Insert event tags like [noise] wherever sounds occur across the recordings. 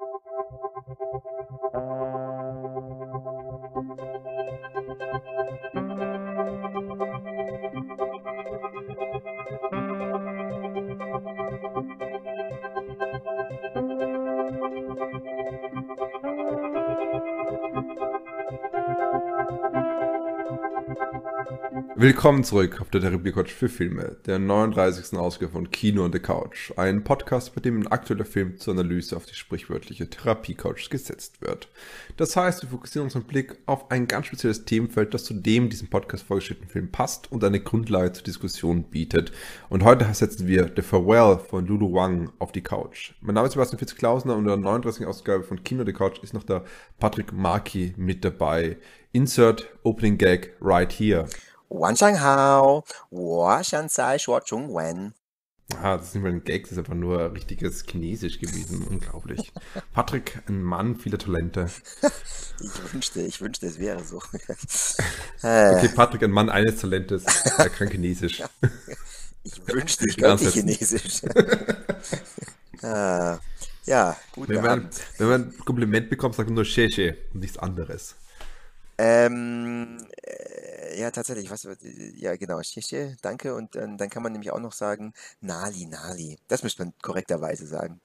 Thank you. Willkommen zurück auf der Therapie Couch für Filme, der 39. Ausgabe von Kino on the Couch. Ein Podcast, bei dem ein aktueller Film zur Analyse auf die sprichwörtliche Therapie Couch gesetzt wird. Das heißt, wir fokussieren unseren Blick auf ein ganz spezielles Themenfeld, das zu dem diesem Podcast vorgestellten Film passt und eine Grundlage zur Diskussion bietet. Und heute setzen wir The Farewell von Lulu Wang auf die Couch. Mein Name ist Sebastian Fitzklausner und in der 39. Ausgabe von Kino on the Couch ist noch der Patrick Markey mit dabei. Insert Opening Gag right here. 晚上好，我现在说中文。 Ah, das ist nicht mal ein Gag, das ist einfach nur richtiges Chinesisch gewesen. Unglaublich. Patrick, ein Mann vieler Talente. Ich wünschte, ich wünschte, es wäre so. Okay, [laughs] äh, Patrick, ein Mann eines Talentes. Er kann Chinesisch. ich wünschte, [laughs] ich In könnte Ansätzen. Chinesisch. äh, [laughs] ja, guten Wenn man, Abend. wenn man ein Kompliment bekommt, sagt man nur Sheshe und nichts anderes. Ähm, äh, ja, tatsächlich, was, ja, genau, Tschüsche, danke. Und ähm, dann kann man nämlich auch noch sagen, Nali, Nali. Das müsste man korrekterweise sagen,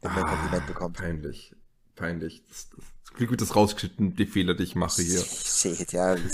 wenn man ein Ah, Kompliment bekommt. Peinlich. Peinlich. Das, das, Glück wird das rausgeschnitten, die Fehler, die ich mache hier. [laughs] Shit, ja. [laughs]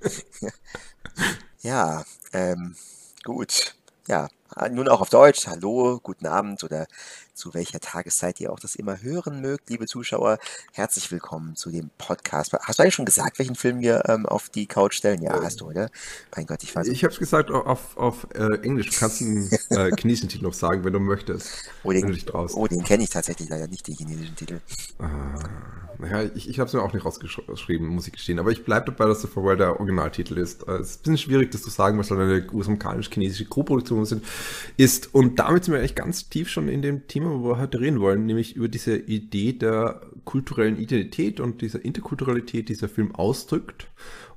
[laughs] Ja, ähm, gut. Ja, nun auch auf Deutsch. Hallo, guten Abend oder zu welcher Tageszeit ihr auch das immer hören mögt, liebe Zuschauer. Herzlich willkommen zu dem Podcast. Hast du eigentlich schon gesagt, welchen Film wir ähm, auf die Couch stellen? Ja, hast du, oder? Mein Gott, ich weiß Ich habe es gesagt auf, auf äh, Englisch. Du kannst einen [laughs] äh, chinesischen Titel noch sagen, wenn du möchtest. Oh, den, du oh, den kenne ich tatsächlich leider nicht, den chinesischen Titel. Ah, naja, ich, ich habe es mir auch nicht rausgeschrieben, muss ich gestehen. Aber ich bleibe dabei, dass The Farewell der Originaltitel ist. Äh, Es ist ein bisschen schwierig, das zu sagen, weil es eine US-amerikanisch-chinesische Co-Produktion ist. Und damit sind wir eigentlich ganz tief schon in dem Thema, wo wir heute reden wollen, nämlich über diese Idee der kulturellen Identität und dieser Interkulturalität, die dieser Film ausdrückt.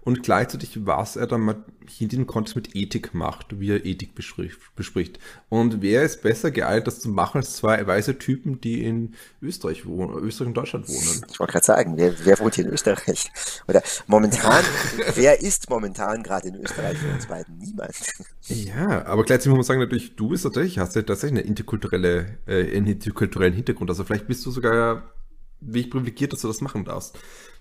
Und gleichzeitig, was er dann mal in diesem Kontext mit Ethik macht, wie er Ethik bespricht. Und wer ist besser geeignet, das zu machen, als zwei weiße Typen, die in Österreich wohnen, Österreich und Deutschland wohnen? Ich wollte gerade sagen, wer, wer wohnt hier in Österreich? Oder momentan, [laughs] wer ist momentan gerade in Österreich für uns beiden? Niemand. Ja, aber gleichzeitig muss man sagen, natürlich, du bist tatsächlich, hast ja tatsächlich eine interkulturelle, äh, einen interkulturellen Hintergrund. Also vielleicht bist du sogar wie ich privilegiert, dass du das machen darfst.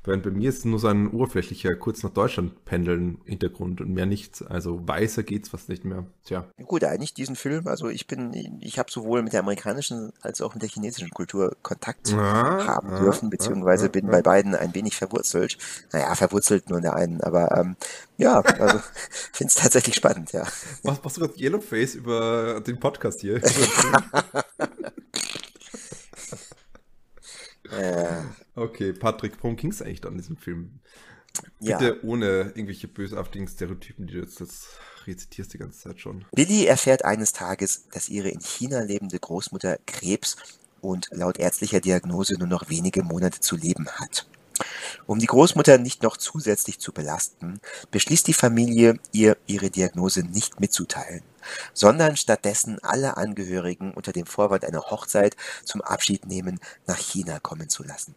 Während bei mir ist nur so ein oberflächlicher, kurz nach Deutschland pendeln Hintergrund und mehr nichts. Also weißer geht's fast nicht mehr. Tja. Gut, eigentlich diesen Film, also ich bin, ich habe sowohl mit der amerikanischen als auch mit der chinesischen Kultur Kontakt Ah, haben ah, dürfen, beziehungsweise ah, bin ah. bei beiden ein wenig verwurzelt. Naja, verwurzelt nur in der einen, aber ähm, ja, also [laughs] finde es tatsächlich spannend, ja. Was machst du gerade Yellowface über den Podcast hier? [laughs] Äh, okay, Patrick, worum ging es eigentlich dann in diesem Film? ja. Bitte ohne irgendwelche bösartigen Stereotypen, die du jetzt, jetzt rezitierst die ganze Zeit schon. Billy erfährt eines Tages, dass ihre in China lebende Großmutter Krebs und laut ärztlicher Diagnose nur noch wenige Monate zu leben hat. Um die Großmutter nicht noch zusätzlich zu belasten, beschließt die Familie, ihr ihre Diagnose nicht mitzuteilen, sondern stattdessen alle Angehörigen unter dem Vorwand einer Hochzeit zum Abschied nehmen nach China kommen zu lassen.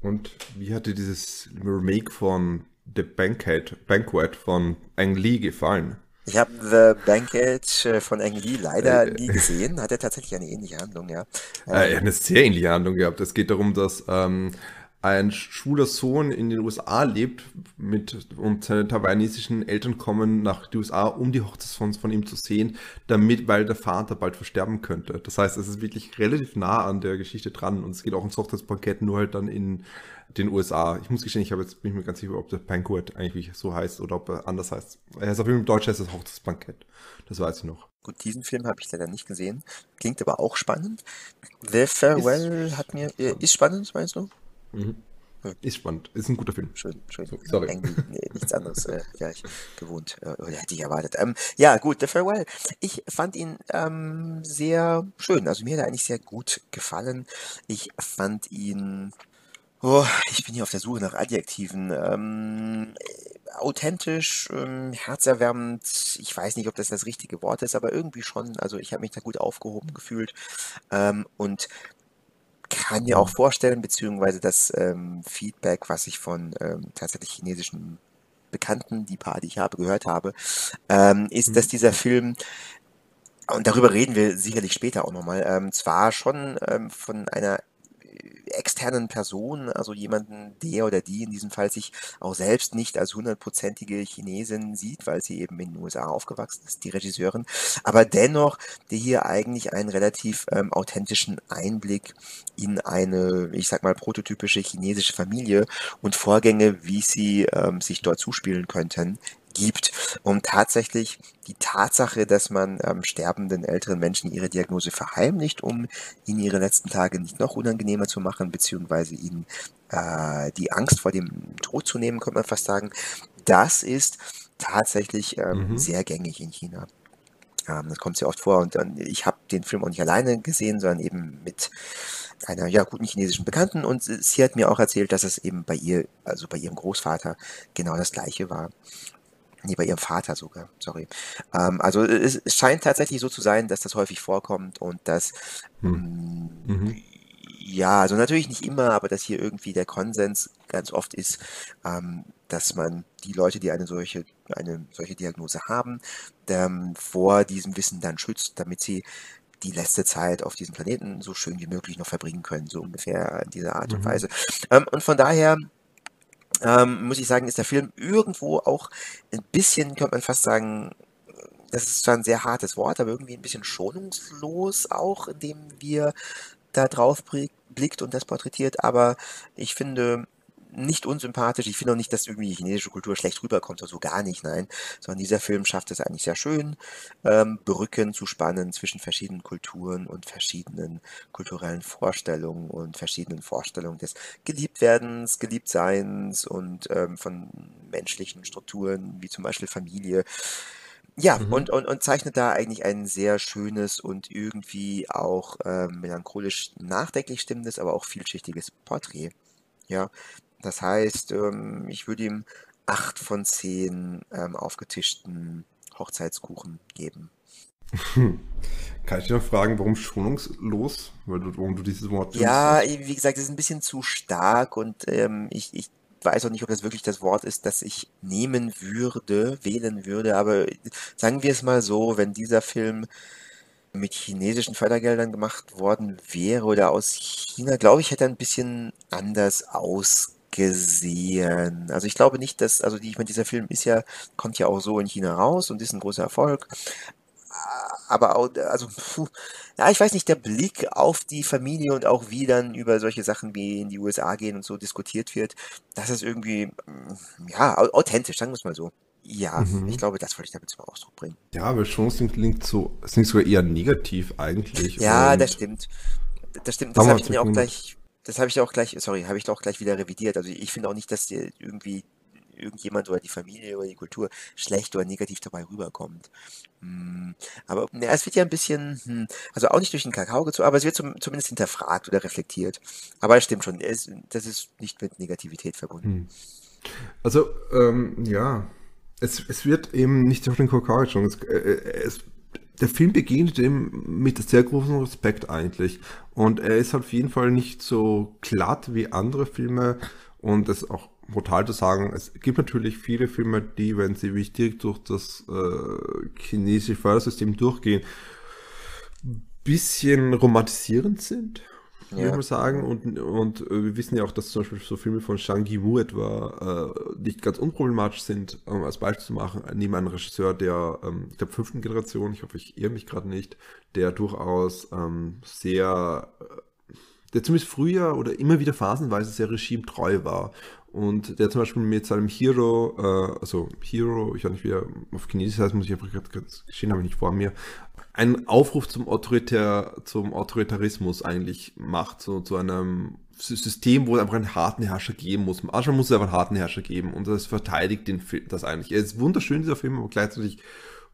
Und wie hat dir dieses Remake von The Banquet, Banquet von Ang Lee gefallen? Ich habe The Banquet äh, von Ang Lee leider Äh, nie gesehen. Hat er tatsächlich eine ähnliche Handlung, ja. Äh, eine sehr ähnliche Handlung gehabt. Es geht darum, dass ähm, ein schwuler Sohn in den USA lebt mit und seine taiwanesischen Eltern kommen nach den USA, um die Hochzeit von, von ihm zu sehen, damit, weil der Vater bald versterben könnte. Das heißt, es ist wirklich relativ nah an der Geschichte dran und es geht auch ins Hochzeitspaket, nur halt dann in den USA. Ich muss gestehen, ich habe jetzt bin ich mir ganz sicher, ob der Banquet eigentlich so heißt oder ob er anders heißt. Er heißt auf jeden Fall im Deutsch heißt es Hochzeitsbankett. Das weiß ich noch. Gut, diesen Film habe ich leider nicht gesehen. Klingt aber auch spannend. The Farewell hat mir. Äh, ist spannend, meinst du? Mhm. Ja. Ist spannend. Ist ein guter Film. Schön, schön. Sorry. Nee, nichts anderes äh, [laughs] wäre ich gewohnt äh, oder hätte ich erwartet. Ähm, ja, gut, The Farewell. Ich fand ihn ähm, sehr schön. Also mir hat er eigentlich sehr gut gefallen. Ich fand ihn. Oh, ich bin hier auf der Suche nach Adjektiven. Ähm, äh, authentisch, ähm, herzerwärmend. Ich weiß nicht, ob das das richtige Wort ist, aber irgendwie schon. Also ich habe mich da gut aufgehoben gefühlt. Ähm, und kann mir auch vorstellen, beziehungsweise das ähm, Feedback, was ich von ähm, tatsächlich chinesischen Bekannten, die paar, die ich habe, gehört habe, ähm, ist, dass mhm. dieser Film und darüber reden wir sicherlich später auch nochmal, ähm, zwar schon ähm, von einer externen Person, also jemanden, der oder die in diesem Fall sich auch selbst nicht als hundertprozentige Chinesin sieht, weil sie eben in den USA aufgewachsen ist, die Regisseurin, aber dennoch, die hier eigentlich einen relativ ähm, authentischen Einblick in eine, ich sag mal, prototypische chinesische Familie und Vorgänge, wie sie ähm, sich dort zuspielen könnten, gibt, um tatsächlich die Tatsache, dass man ähm, sterbenden älteren Menschen ihre Diagnose verheimlicht, um ihnen ihre letzten Tage nicht noch unangenehmer zu machen, beziehungsweise ihnen äh, die Angst vor dem Tod zu nehmen, könnte man fast sagen. Das ist tatsächlich ähm, mhm. sehr gängig in China. Ähm, das kommt sehr oft vor und, und ich habe den Film auch nicht alleine gesehen, sondern eben mit einer ja guten chinesischen Bekannten und sie hat mir auch erzählt, dass es eben bei ihr, also bei ihrem Großvater, genau das gleiche war. Nee, bei ihrem Vater sogar, sorry. Ähm, also es, es, scheint tatsächlich so zu sein, dass das häufig vorkommt und dass, hm. Mm, mhm. ja, also natürlich nicht immer, aber dass hier irgendwie der Konsens ganz oft ist, ähm, dass man die Leute, die eine solche, eine solche Diagnose haben, ähm, vor diesem Wissen dann schützt, damit sie die letzte Zeit auf diesem Planeten so schön wie möglich noch verbringen können, so ungefähr in dieser Art mhm. und Weise. Ähm, und von daher ähm, muss ich sagen, ist der Film irgendwo auch ein bisschen, könnte man fast sagen, das ist zwar ein sehr hartes Wort, aber irgendwie ein bisschen schonungslos auch, indem wir da drauf blickt und das porträtiert, aber ich finde, nicht unsympathisch. Ich finde auch nicht, dass irgendwie die chinesische Kultur schlecht rüberkommt oder so gar nicht, nein. Sondern dieser Film schafft es eigentlich sehr schön, ähm, Brücken zu spannen zwischen verschiedenen Kulturen und verschiedenen kulturellen Vorstellungen und verschiedenen Vorstellungen des Geliebtwerdens, Geliebtseins und ähm, von menschlichen Strukturen, wie zum Beispiel Familie. Ja, mhm. und, und, und zeichnet da eigentlich ein sehr schönes und irgendwie auch ähm, melancholisch nachdenklich stimmendes, aber auch vielschichtiges Porträt. Ja, das heißt, ähm, ich würde ihm acht von zehn ähm, aufgetischten Hochzeitskuchen geben. Kann ich dich noch fragen, warum schonungslos? Weil du, warum du dieses Wort Ja, wie gesagt, es ist ein bisschen zu stark und ähm, ich, ich weiß auch nicht, ob das wirklich das Wort ist, das ich nehmen würde, wählen würde, aber sagen wir es mal so, wenn dieser Film mit chinesischen Fördergeldern gemacht worden wäre oder aus China, glaube ich, hätte er ein bisschen anders ausgesehen gesehen. Also ich glaube nicht, dass, also die, ich meine, dieser Film ist ja, kommt ja auch so in China raus und ist ein großer Erfolg. Aber auch, also, puh, ja, ich weiß nicht, der Blick auf die Familie und auch wie dann über solche Sachen wie in die USA gehen und so diskutiert wird, das ist irgendwie, mm, ja, authentisch, sagen wir es mal so. Ja, mhm. ich glaube, das wollte ich damit zum Ausdruck bringen. Ja, aber schon klingt so, es klingt sogar eher negativ eigentlich. Ja, das stimmt. Das stimmt. Das habe ich mir auch gleich das habe ich auch gleich, sorry, habe ich auch gleich wieder revidiert. Also ich finde auch nicht, dass dir irgendwie irgendjemand oder die Familie oder die Kultur schlecht oder negativ dabei rüberkommt. Hm, aber ja, es wird ja ein bisschen, hm, also auch nicht durch den Kakao gezogen, aber es wird zum, zumindest hinterfragt oder reflektiert. Aber es stimmt schon, es, das ist nicht mit Negativität verbunden. Hm. Also, ähm, ja, es, es wird eben nicht durch den Kakao gezogen. Es, äh, es der Film beginnt ihm mit sehr großem Respekt eigentlich. Und er ist auf jeden Fall nicht so glatt wie andere Filme. Und es ist auch brutal zu sagen, es gibt natürlich viele Filme, die, wenn sie wichtig durch das äh, chinesische Fördersystem durchgehen, bisschen romantisierend sind ja. würde man sagen. Und, und äh, wir wissen ja auch, dass zum Beispiel so Filme von Shang Yimou etwa äh, nicht ganz unproblematisch sind, um als Beispiel zu machen, neben einem Regisseur der, ähm, der fünften Generation, ich hoffe, ich irre mich gerade nicht, der durchaus ähm, sehr, äh, der zumindest früher oder immer wieder phasenweise sehr regimetreu war. Und der zum Beispiel mit seinem Hero, äh, also Hero, ich weiß nicht, wie er auf Chinesisch heißt, muss ich einfach gerade gestehen, habe ich nicht vor mir, einen Aufruf zum, Autoritär, zum Autoritarismus eigentlich macht, so zu einem System, wo es einfach einen harten Herrscher geben muss. Manchmal muss es einfach einen harten Herrscher geben und das verteidigt den Film, das eigentlich. Er ist wunderschön, dieser Film, aber gleichzeitig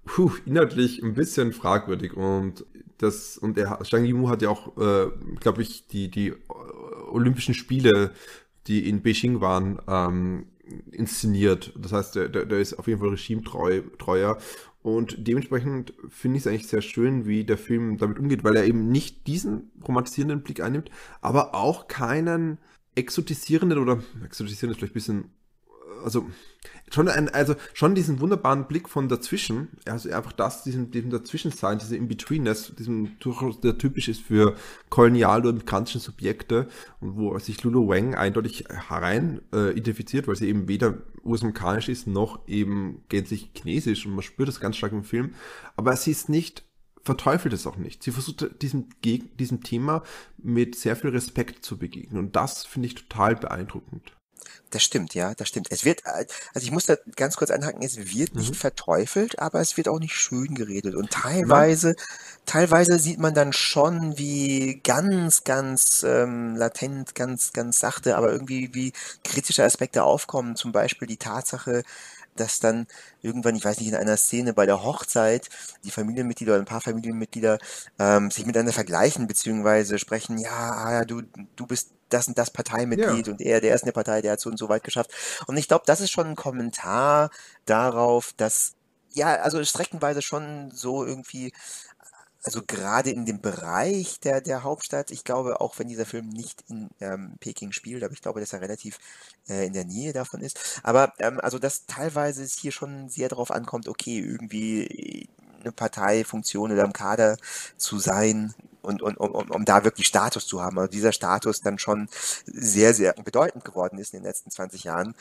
puh, inhaltlich ein bisschen fragwürdig und das, und er, Zhang Yimou hat ja auch, äh, glaube ich, die, die Olympischen Spiele, die in Beijing waren, ähm, inszeniert. Das heißt, der, der, der ist auf jeden Fall regimetreuer. Und dementsprechend finde ich es eigentlich sehr schön, wie der Film damit umgeht, weil er eben nicht diesen romantisierenden Blick einnimmt, aber auch keinen exotisierenden oder exotisierend ist vielleicht ein bisschen also schon ein, also schon diesen wunderbaren Blick von dazwischen, also einfach das, diesen, diesen Dazwischensein, diese In-Betweenness, diesem durchaus der typisch ist für koloniale oder migrantischen Subjekte und wo sich Lulu Wang eindeutig herein äh, identifiziert, weil sie eben weder US-amerikanisch ist, noch eben gänzlich chinesisch und man spürt das ganz stark im Film, aber sie ist nicht verteufelt es auch nicht. Sie versucht diesem, diesem Thema mit sehr viel Respekt zu begegnen. Und das finde ich total beeindruckend. Das stimmt, ja, das stimmt. Es wird, also ich muss da ganz kurz anhaken, es wird nicht mhm. verteufelt, aber es wird auch nicht schön geredet. Und teilweise, Nein. teilweise sieht man dann schon, wie ganz, ganz ähm, latent, ganz, ganz sachte, aber irgendwie wie kritische Aspekte aufkommen. Zum Beispiel die Tatsache, dass dann irgendwann, ich weiß nicht, in einer Szene bei der Hochzeit die Familienmitglieder oder ein paar Familienmitglieder ähm, sich miteinander vergleichen, beziehungsweise sprechen, ja, ah, du, du bist das und das Parteimitglied ja. und er, der ist eine Partei, der hat so und so weit geschafft. Und ich glaube, das ist schon ein Kommentar darauf, dass ja, also streckenweise schon so irgendwie also gerade in dem Bereich der, der Hauptstadt, ich glaube, auch wenn dieser Film nicht in ähm, Peking spielt, aber ich glaube, dass er relativ äh, in der Nähe davon ist. Aber ähm, also, dass teilweise es hier schon sehr darauf ankommt, okay, irgendwie eine Parteifunktion oder im Kader zu sein, und, und um, um da wirklich Status zu haben. Also dieser Status dann schon sehr, sehr bedeutend geworden ist in den letzten 20 Jahren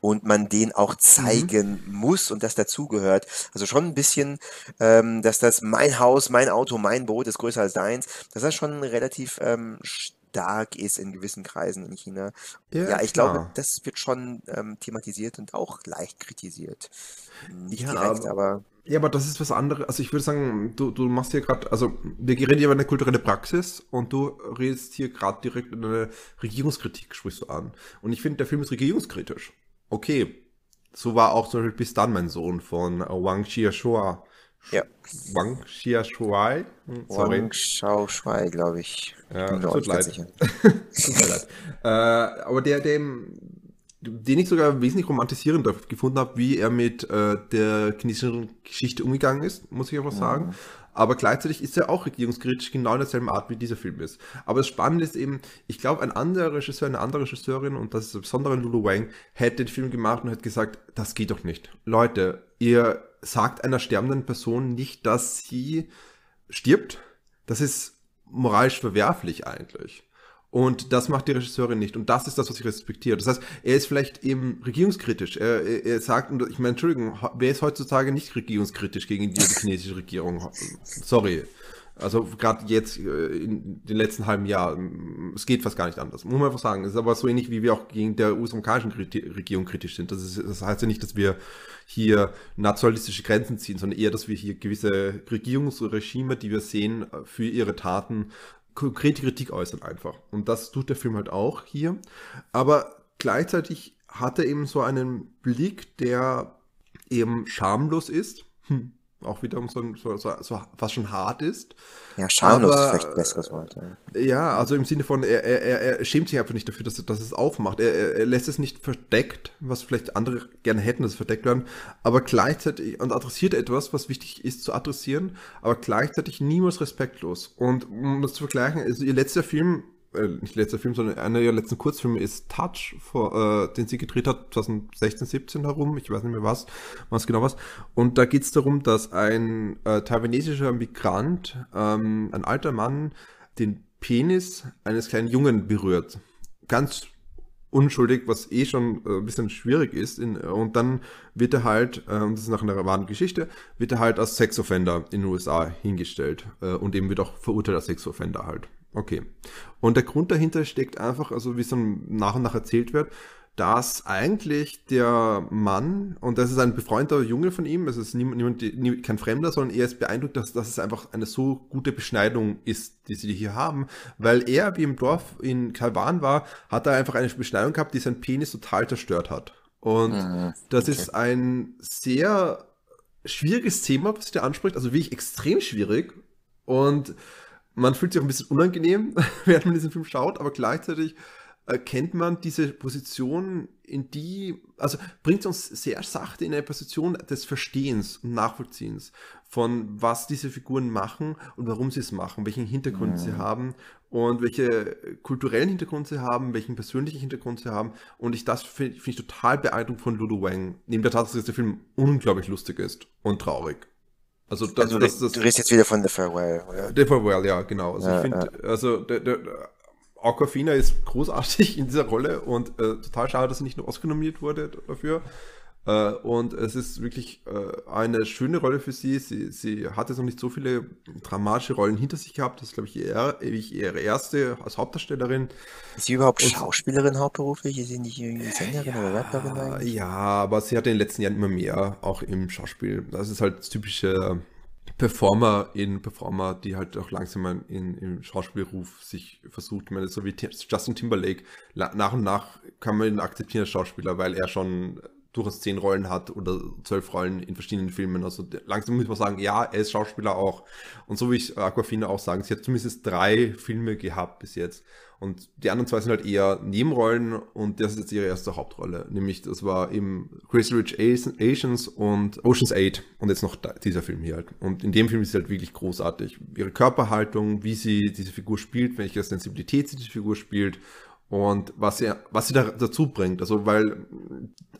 und man den auch mhm. zeigen mhm. muss und das dazugehört. Also schon ein bisschen, ähm, dass das mein Haus, mein Auto, mein Boot ist größer als deins, dass das schon relativ ähm, stark ist in gewissen Kreisen in China. Ja, ja ich klar. glaube, das wird schon ähm, thematisiert und auch leicht kritisiert. Nicht ja, direkt, aber, aber ja, aber das ist was anderes. Also ich würde sagen, du, du machst hier gerade, also wir reden hier über eine kulturelle Praxis und du redest hier gerade direkt in eine Regierungskritik, sprichst du an. Und ich finde, der Film ist regierungskritisch. Okay. So war auch zum Beispiel bis dann mein Sohn von Wang Xiaoshua. Ja. Wang Xiaoshuai? Hm, sorry. Wang Xiaoshuai, glaube ich. Ja, tut leid. [laughs] tut mir leid. [laughs] Äh, aber der, dem, den ich sogar wesentlich romantisierender gefunden habe, wie er mit äh, der chinesischen Geschichte umgegangen ist, muss ich einfach sagen. Mhm. Aber gleichzeitig ist er auch regierungskritisch, genau in derselben Art, wie dieser Film ist. Aber das Spannende ist eben, ich glaube, ein anderer Regisseur, eine andere Regisseurin, und das ist besonders Lulu Wang, hätte den Film gemacht und hätte gesagt, das geht doch nicht. Leute, ihr sagt einer sterbenden Person nicht, dass sie stirbt. Das ist moralisch verwerflich eigentlich. Und das macht die Regisseurin nicht. Und das ist das, was ich respektiere. Das heißt, er ist vielleicht eben regierungskritisch. Er, er, sagt, ich meine, Entschuldigung, wer ist heutzutage nicht regierungskritisch gegen die, chinesische Regierung? Sorry. Also gerade jetzt äh, in den letzten halben Jahr, es geht fast gar nicht anders. Muss man einfach sagen. Es ist aber so ähnlich, wie wir auch gegen der US-amerikanischen Regierung kritisch sind. Das, ist, das heißt ja nicht, dass wir hier nationalistische Grenzen ziehen, sondern eher, dass wir hier gewisse Regierungsregime, die wir sehen, für ihre Taten konkrete Kritik äußern einfach. Und das tut der Film halt auch hier. Aber gleichzeitig hat er eben so einen Blick, der eben schamlos ist. Hm auch wieder so, so, so, so was schon hart ist. Ja, schamlos aber, ist vielleicht ein besseres Wort. Ja. ja, also im Sinne von, er, er, er schämt sich einfach nicht dafür, dass, dass es aufmacht. Er, er lässt es nicht verdeckt, was vielleicht andere gerne hätten, dass es verdeckt werden, aber gleichzeitig und adressiert etwas, was wichtig ist zu adressieren, aber gleichzeitig niemals respektlos. Und um das zu vergleichen, also ihr letzter Film äh, nicht letzter Film, sondern einer ihrer letzten Kurzfilme ist Touch, vor, äh, den sie gedreht hat, 2016, 17 herum, ich weiß nicht mehr was, was genau was. Und da geht es darum, dass ein äh, taiwanesischer Migrant, ähm, ein alter Mann, den Penis eines kleinen Jungen berührt. Ganz unschuldig, was eh schon äh, ein bisschen schwierig ist. In, und dann wird er halt, äh, und das ist nach einer wahren Geschichte, wird er halt als Sexoffender in den USA hingestellt äh, und eben wird auch verurteilt als Sexoffender halt. Okay. Und der Grund dahinter steckt einfach, also wie es dann nach und nach erzählt wird, dass eigentlich der Mann, und das ist ein befreundeter Junge von ihm, es ist niemand, niemand, kein Fremder, sondern er ist beeindruckt, dass, dass es einfach eine so gute Beschneidung ist, die sie hier haben, weil er, wie im Dorf in Taiwan war, hat er einfach eine Beschneidung gehabt, die sein Penis total zerstört hat. Und mhm, das okay. ist ein sehr schwieriges Thema, was der anspricht, also wirklich extrem schwierig. Und man fühlt sich auch ein bisschen unangenehm, [laughs] während man diesen Film schaut, aber gleichzeitig erkennt man diese Position, in die, also bringt uns sehr sachte in eine Position des Verstehens und Nachvollziehens von was diese Figuren machen und warum sie es machen, welchen Hintergrund mhm. sie haben und welche kulturellen Hintergrund sie haben, welchen persönlichen Hintergrund sie haben. Und ich das finde find ich total beeindruckend von Lulu Wang, neben der Tatsache, dass der Film unglaublich lustig ist und traurig. Also, das, also das, das, du redest jetzt wieder von The Farewell, oder? The Farewell, ja, genau. Also ja, ich finde, ja. also der, der, Aquafina ist großartig [laughs] in dieser Rolle und äh, total schade, dass sie nicht nur Oscar nominiert wurde dafür. Äh, und es ist wirklich äh, eine schöne Rolle für sie. sie. Sie hat jetzt noch nicht so viele dramatische Rollen hinter sich gehabt. Das ist, glaube ich, ihr, ihre erste als Hauptdarstellerin. Ist sie überhaupt und, Schauspielerin hauptberuflich? Ist sie nicht irgendwie Sängerin ja, oder Rapperin eigentlich? Ja, aber sie hat in den letzten Jahren immer mehr, auch im Schauspiel. Das ist halt das typische Performer in Performer, die halt auch langsam in, im Schauspielruf sich versucht. Ich meine, so wie Justin Timberlake, nach und nach kann man ihn akzeptieren als Schauspieler, weil er schon durchaus zehn Rollen hat oder zwölf Rollen in verschiedenen Filmen. Also langsam muss man sagen, ja, er ist Schauspieler auch. Und so wie ich Aquafina auch sagen, sie hat zumindest drei Filme gehabt bis jetzt. Und die anderen zwei sind halt eher Nebenrollen und das ist jetzt ihre erste Hauptrolle. Nämlich, das war im Crazy Rich Asians und Ocean's 8 und jetzt noch dieser Film hier halt. Und in dem Film ist sie halt wirklich großartig. Ihre Körperhaltung, wie sie diese Figur spielt, welche Sensibilität sie diese Figur spielt und was sie, was sie da dazu bringt. Also, weil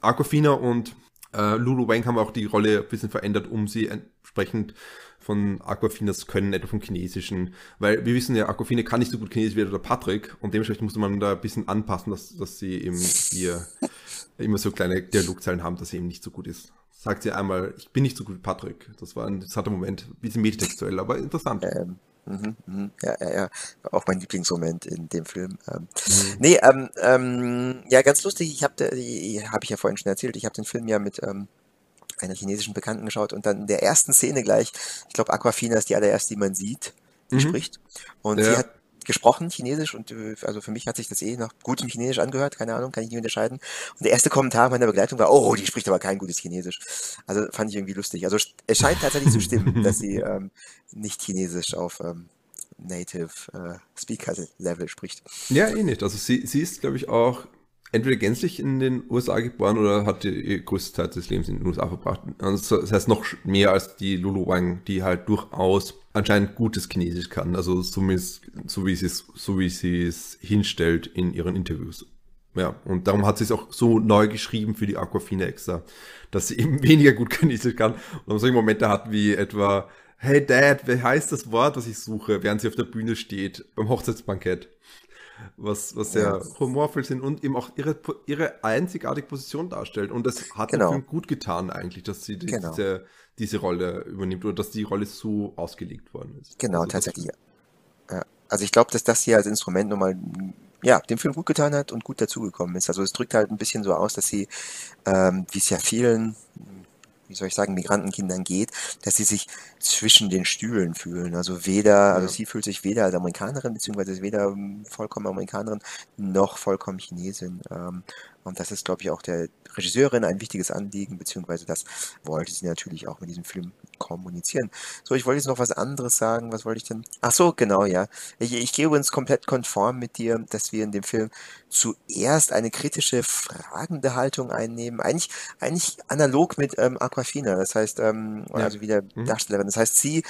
Aquafina und äh, Lulu Wang haben auch die Rolle ein bisschen verändert, um sie entsprechend von Aquafinas Können, etwa vom Chinesischen, weil wir wissen ja, Aquafina kann nicht so gut Chinesisch wie der Patrick und dementsprechend musste man da ein bisschen anpassen, dass, dass sie eben hier [laughs] immer so kleine Dialogzeilen haben, dass sie eben nicht so gut ist. Sagt sie einmal, ich bin nicht so gut wie Patrick. Das war ein interessanter Moment, ein bisschen metextuell, aber interessant. Ähm, Mhm, mhm. Ja, ja, ja. Auch mein Lieblingsmoment in dem Film. Ähm, mhm. Nee, ähm, ähm, ja, ganz lustig. Ich habe, habe ich ja vorhin schon erzählt, ich habe den Film ja mit ähm, einer chinesischen Bekannten geschaut und dann in der ersten Szene gleich, ich glaube, Aquafina ist die allererste, die man sieht, die mhm. spricht. Und ja. sie hat gesprochen, Chinesisch, und äh, also für mich hat sich das eh nach gutem Chinesisch angehört, keine Ahnung, kann ich nicht unterscheiden. Und der erste Kommentar meiner Begleitung war, oh, die spricht aber kein gutes Chinesisch. Also fand ich irgendwie lustig. Also es scheint tatsächlich zu stimmen, [laughs] dass sie ähm, nicht Chinesisch auf ähm, Native äh, Speaker Level spricht. Ja, eh nicht. Also sie, sie ist, glaube ich, auch entweder gänzlich in den USA geboren oder hat die größte Zeit des Lebens in den USA verbracht. Also das heißt noch mehr als die Lulu Wang, die halt durchaus anscheinend gutes Chinesisch kann. Also zumindest so wie sie es, so wie sie es hinstellt in ihren Interviews. Ja, und darum hat sie es auch so neu geschrieben für die Aquafina extra, dass sie eben [laughs] weniger gut Chinesisch kann und solche Momente hat wie etwa Hey Dad, wie heißt das Wort, was ich suche, während sie auf der Bühne steht beim Hochzeitsbankett? Was, was sehr ja. humorvoll sind und eben auch ihre, ihre einzigartige Position darstellt. Und das hat genau. dem Film gut getan eigentlich, dass sie die, genau. diese, diese Rolle übernimmt oder dass die Rolle so ausgelegt worden ist. Genau, also tatsächlich. Ja. Also ich glaube, dass das hier als Instrument nochmal ja, dem Film gut getan hat und gut dazugekommen ist. Also es drückt halt ein bisschen so aus, dass sie, ähm, wie es ja vielen wie soll ich sagen, Migrantenkindern geht, dass sie sich zwischen den Stühlen fühlen. Also weder, also sie fühlt sich weder als Amerikanerin, beziehungsweise weder ähm, vollkommen Amerikanerin, noch vollkommen Chinesin. Ähm, und das ist, glaube ich, auch der Regisseurin ein wichtiges Anliegen, beziehungsweise das wollte sie natürlich auch mit diesem Film kommunizieren. So, ich wollte jetzt noch was anderes sagen. Was wollte ich denn? Ach so, genau, ja. Ich, ich gehe übrigens komplett konform mit dir, dass wir in dem Film zuerst eine kritische, fragende Haltung einnehmen. Eigentlich, eigentlich analog mit ähm, Aquafina. Das heißt, ähm, ja. also wieder mhm. Darstellerin. Das heißt, sie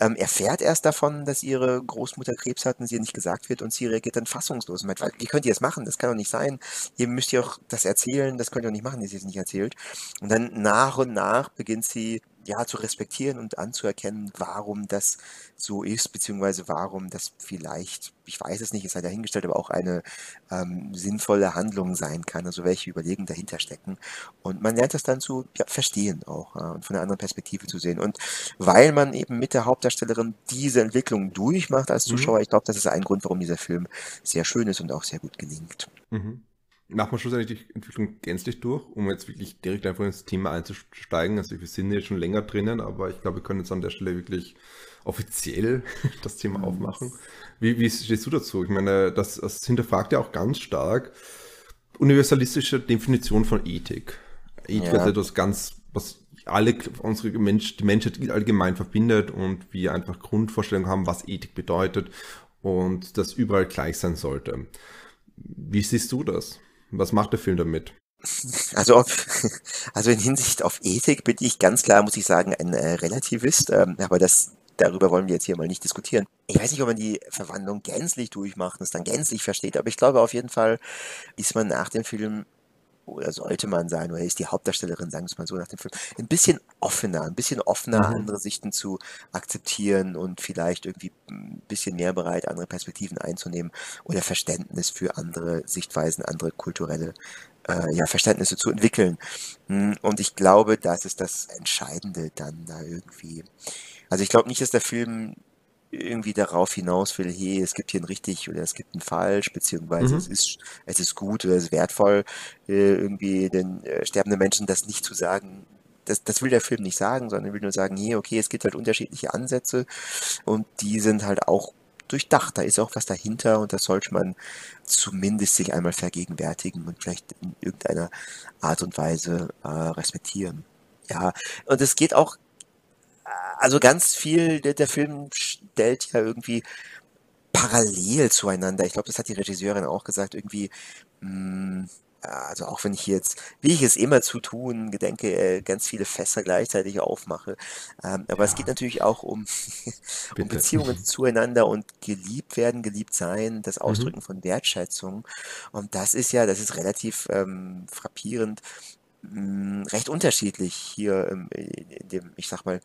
ähm, erfährt erst davon, dass ihre Großmutter Krebs hat und sie nicht gesagt wird und sie reagiert dann fassungslos und meint, wie könnt ihr das machen? Das kann doch nicht sein. Ihr müsst ihr auch das erzählen, das könnt ihr doch nicht machen, dass ihr es nicht erzählt. Und dann nach und nach beginnt sie ja, zu respektieren und anzuerkennen, warum das so ist, beziehungsweise warum das vielleicht, ich weiß es nicht, ist halt dahingestellt, aber auch eine ähm, sinnvolle Handlung sein kann, also welche Überlegungen dahinter stecken. Und man lernt das dann zu ja, verstehen auch äh, und von einer anderen Perspektive zu sehen. Und weil man eben mit der Hauptdarstellerin diese Entwicklung durchmacht als mhm. Zuschauer, mhm. ich glaube, das ist ein Grund, warum dieser Film sehr schön ist und auch sehr gut gelingt. Mhm macht man schlussendlich die Entwicklung gänzlich durch, um jetzt wirklich direkt einfach ins Thema einzusteigen. Also wir sind jetzt schon länger drinnen, aber ich glaube, wir können jetzt an der Stelle wirklich offiziell [laughs] das Thema aufmachen. Wie, wie stehst du dazu? Ich meine, das, das hinterfragt ja auch ganz stark universalistische Definition von Ethik. Ethik ja. ist etwas ganz, was alle unsere Mensch, die Menschheit allgemein verbindet und wir einfach Grundvorstellungen haben, was Ethik bedeutet und das überall gleich sein sollte Wie siehst du das? Was macht der Film damit? Also, ob, [laughs] also in Hinsicht auf Ethik bin ich ganz klar, muss ich sagen, ein äh, Relativist. Ähm, aber das, darüber wollen wir jetzt hier mal nicht diskutieren. Ich weiß nicht, ob man die Verwandlung gänzlich durchmacht und es dann gänzlich versteht, aber ich glaube auf jeden Fall ist man nach dem Film oder sollte man sein, oder ist die Hauptdarstellerin, sagen wir es mal so, nach dem Film, ein bisschen offener, ein bisschen offener, mhm. andere Sichten zu akzeptieren und vielleicht irgendwie ein bisschen mehr bereit, andere Perspektiven einzunehmen oder Verständnis für andere Sichtweisen, andere kulturelle äh, ja, Verständnisse zu entwickeln. Hm, und ich glaube, das ist das Entscheidende dann da irgendwie. Also ich glaube nicht, dass der Film irgendwie darauf hinaus will, hey, es gibt hier ein richtig oder es gibt ein falsch, beziehungsweise mhm. es ist es ist gut oder es ist wertvoll, äh, irgendwie den äh, sterbenden Menschen das nicht zu sagen. Das, das will der Film nicht sagen, sondern will nur sagen, hey, okay, es gibt halt unterschiedliche Ansätze und die sind halt auch durchdacht. Da ist auch was dahinter und das sollte man zumindest sich einmal vergegenwärtigen und vielleicht in irgendeiner Art und Weise äh, respektieren. Ja, und es geht auch also ganz viel, der, der Film stellt ja irgendwie parallel zueinander. Ich glaube, das hat die Regisseurin auch gesagt, irgendwie, mh, hm, also auch wenn ich jetzt, wie ich es immer zu tun gedenke, äh, ganz viele Fässer gleichzeitig aufmache. Ähm, aber ja. es geht natürlich auch um, [laughs] um Beziehungen [laughs] zueinander und geliebt werden, geliebt sein, das mhm. Ausdrücken mhm. von Wertschätzung. Und das ist ja, das ist relativ ähm, frappierend, mh, hm, recht unterschiedlich hier ähm, in dem, ich sag mal,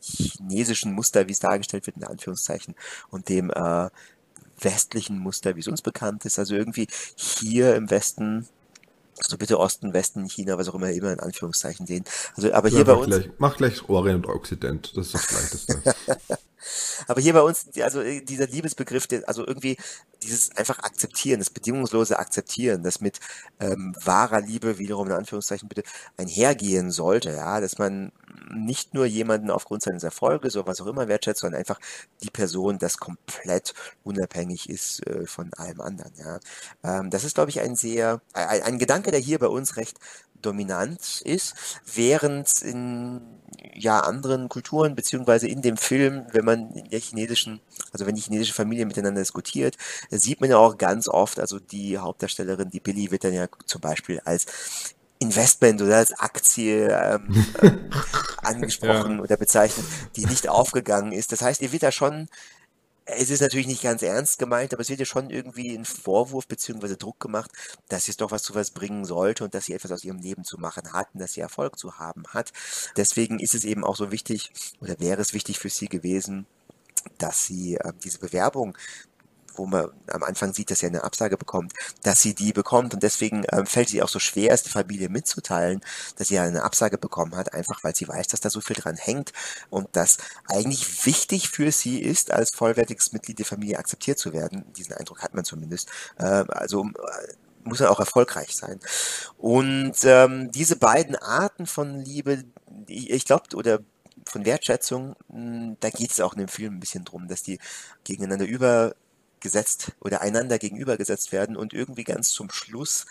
chinesischen Muster, wie es dargestellt wird, in Anführungszeichen, und dem äh, westlichen Muster, wie es uns bekannt ist. Also irgendwie hier im Westen, so bitte Osten, Westen, China, was auch immer, immer in Anführungszeichen sehen. Also, aber hier ja, bei uns. Gleich, mach gleich Orient und Occident, das ist das Leichteste. [laughs] Aber hier bei uns, also äh, dieser Liebesbegriff, also irgendwie dieses einfach akzeptieren, das bedingungslose Akzeptieren, das mit ähm, wahrer Liebe wiederum in Anführungszeichen bitte einhergehen sollte, ja, dass man nicht nur jemanden aufgrund seines Erfolges oder was auch immer wertschätzt, sondern einfach die Person, das komplett unabhängig ist äh, von allem anderen, ja. Ähm, das ist, glaube ich, ein sehr, ein, ein Gedanke, der hier bei uns recht dominant ist, während in ja anderen Kulturen beziehungsweise in dem Film, wenn man in der chinesischen, also wenn die chinesische Familie miteinander diskutiert, sieht man ja auch ganz oft, also die Hauptdarstellerin, die Billy, wird dann ja zum Beispiel als Investment oder als Aktie ähm, äh, [laughs] angesprochen ja. oder bezeichnet, die nicht aufgegangen ist. Das heißt, ihr wird da schon es ist natürlich nicht ganz ernst gemeint, aber es wird ja schon irgendwie ein Vorwurf bzw. Druck gemacht, dass sie es doch was zu was bringen sollte und dass sie etwas aus ihrem Leben zu machen hat und dass sie Erfolg zu haben hat. Deswegen ist es eben auch so wichtig oder wäre es wichtig für sie gewesen, dass sie äh, diese Bewerbung wo man am Anfang sieht, dass sie eine Absage bekommt, dass sie die bekommt und deswegen ähm, fällt sie auch so schwer, es der Familie mitzuteilen, dass sie eine Absage bekommen hat, einfach weil sie weiß, dass da so viel dran hängt und dass eigentlich wichtig für sie ist, als vollwertiges Mitglied der Familie akzeptiert zu werden. Diesen Eindruck hat man zumindest. Äh, also äh, muss er auch erfolgreich sein. Und ähm, diese beiden Arten von Liebe, ich, ich glaube, oder von Wertschätzung, hm, da geht es auch in dem Film ein bisschen drum, dass die gegeneinander über gesetzt oder einander gegenübergesetzt werden und irgendwie ganz zum Schluss,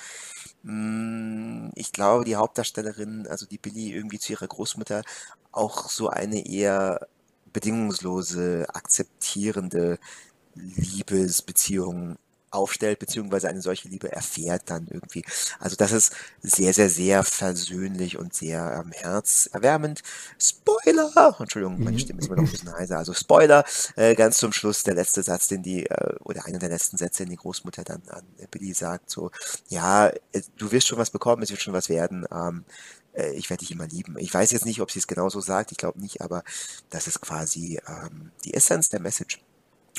mh, hm, ich glaube, die Hauptdarstellerin, also die Billy, irgendwie zu ihrer Großmutter auch so eine eher bedingungslose, akzeptierende Liebesbeziehung aufstellt, beziehungsweise eine solche Liebe erfährt dann irgendwie. Also das ist sehr, sehr, sehr versöhnlich und sehr ähm, herzerwärmend. Spoiler! Entschuldigung, meine Stimme ist immer noch ein bisschen heiser. Also Spoiler, äh, ganz zum Schluss der letzte Satz, den die, äh, oder einer der letzten Sätze, den die Großmutter dann an Billy sagt, so, ja, äh, du wirst schon was bekommen, es wird schon was werden, ähm, äh, ich werde dich immer lieben. Ich weiß jetzt nicht, ob sie es genauso sagt, ich glaube nicht, aber das ist quasi ähm, die Essenz der Message.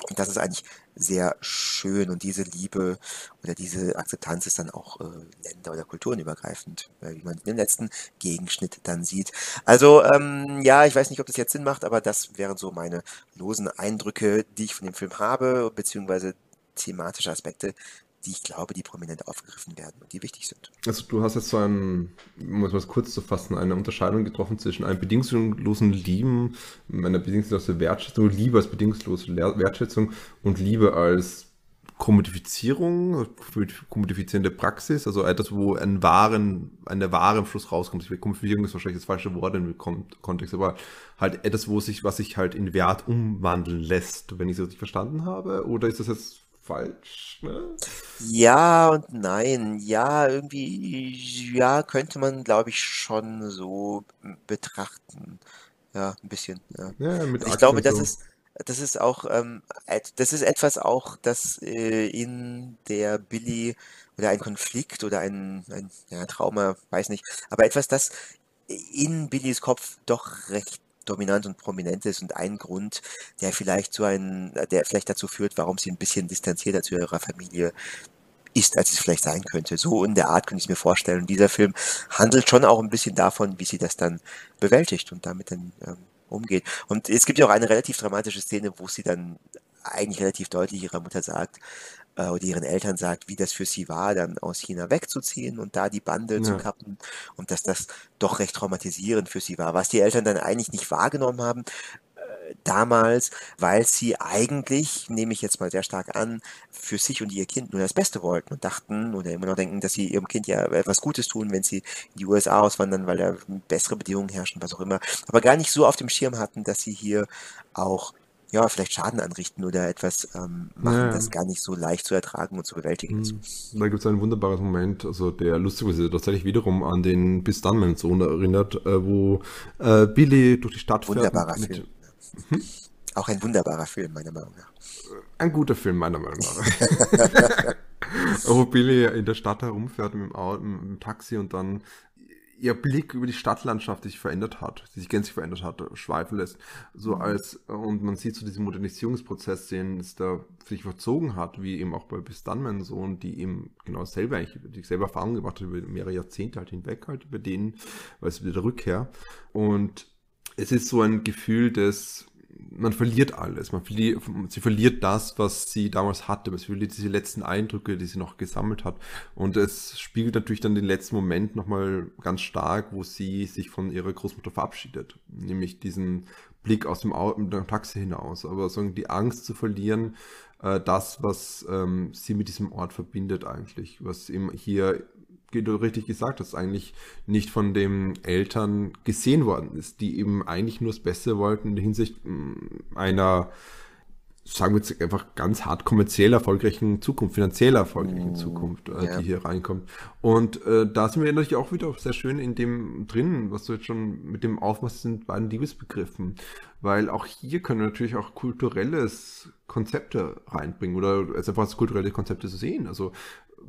Und das ist eigentlich sehr schön und diese Liebe oder diese Akzeptanz ist dann auch äh, länder- oder kulturenübergreifend, äh, wie man den letzten Gegenschnitt dann sieht. Also ähm, ja, ich weiß nicht, ob das jetzt Sinn macht, aber das wären so meine losen Eindrücke, die ich von dem Film habe, beziehungsweise thematische Aspekte, die ich glaube, die prominent aufgegriffen werden und die wichtig sind. Also du hast jetzt so ein, um es kurz zu fassen, eine Unterscheidung getroffen zwischen einem bedingungslosen Lieben, einer bedingungslosen Wertschätzung, Liebe als bedingungslose Wertschätzung und Liebe als Kommodifizierung, kommodifizierende Praxis, also etwas, wo ein wahren, eine wahre Fluss rauskommt. Kommodifizierung ist wahrscheinlich das falsche Wort im Kontext, aber halt etwas, wo sich, was sich halt in Wert umwandeln lässt, wenn ich es richtig verstanden habe, oder ist das jetzt falsch, ne? Ja und nein. Ja, irgendwie, ja, könnte man, glaube ich, schon so betrachten. Ja, ein bisschen, ja. Ja, mit Ich glaube, das so. ist, das ist auch, ähm, das ist etwas auch, das äh, in der Billy oder ein Konflikt oder ein, ein ja, Trauma, weiß nicht, aber etwas, das in Billys Kopf doch recht dominant und prominent ist und ein Grund, der vielleicht so ein, der vielleicht dazu führt, warum sie ein bisschen distanzierter zu ihrer Familie ist, als es vielleicht sein könnte. So in der Art könnte ich es mir vorstellen. Und dieser Film handelt schon auch ein bisschen davon, wie sie das dann bewältigt und damit dann ähm, umgeht. Und es gibt ja auch eine relativ dramatische Szene, wo sie dann eigentlich relativ deutlich ihrer Mutter sagt, äh, oder ihren Eltern sagt, wie das für sie war, dann aus China wegzuziehen und da die Bande zu Ja. kappen und dass das doch recht traumatisierend für sie war, was die Eltern dann eigentlich nicht wahrgenommen haben, damals, weil sie eigentlich, nehme ich jetzt mal sehr stark an, für sich und ihr Kind nur das Beste wollten und dachten oder immer noch denken, dass sie ihrem Kind ja etwas Gutes tun, wenn sie in die USA auswandern, weil da bessere Bedingungen herrschen, was auch immer, aber gar nicht so auf dem Schirm hatten, dass sie hier auch ja, vielleicht Schaden anrichten oder etwas ähm, machen, Ja. das gar nicht so leicht zu ertragen und zu bewältigen ist. Mhm. Da gibt es ein wunderbares Moment, also der lustigerweise tatsächlich wiederum an den Bis dann mein Sohn erinnert, äh, wo äh, Billy durch die Stadt fährt. Wunderbarer mit, Film. Auch ein wunderbarer Film, meiner Meinung nach. Ein guter Film, meiner Meinung nach. [laughs] [laughs] Wo Billy in der Stadt herumfährt mit dem, Auto, mit dem Taxi und dann ihr Blick über die Stadtlandschaft, die sich verändert hat, die sich gänzlich verändert hat, schweifen lässt. So als, und man sieht so diesen Modernisierungsprozess, den es da sich verzogen hat, wie eben auch bei Bis dann mein Sohn, die eben genau dasselbe eigentlich, die selber Erfahrung gemacht hat über mehrere Jahrzehnte halt hinweg halt, über denen, weil es wieder der Rückkehr. Und es ist so ein Gefühl des, man verliert alles. Man verliert, sie verliert das, was sie damals hatte. Sie verliert diese letzten Eindrücke, die sie noch gesammelt hat. Und es spiegelt natürlich dann den letzten Moment nochmal ganz stark, wo sie sich von ihrer Großmutter verabschiedet. Nämlich diesen Blick aus dem, Au dem Taxi hinaus. Aber so die Angst zu verlieren, äh, das, was ähm, sie mit diesem Ort verbindet eigentlich. Was eben hier du richtig gesagt hast, eigentlich nicht von den Eltern gesehen worden ist, die eben eigentlich nur das Beste wollten in Hinsicht mh, einer, sagen wir jetzt einfach ganz hart kommerziell erfolgreichen Zukunft, finanziell erfolgreichen Zukunft, äh, ja. die hier reinkommt. Und äh, da sind wir natürlich auch wieder sehr schön in dem drin, was du jetzt schon mit dem Aufmaß sind beiden Liebesbegriffen, weil auch hier können wir natürlich auch kulturelles Konzepte reinbringen oder als einfach als kulturelle Konzepte zu sehen. Also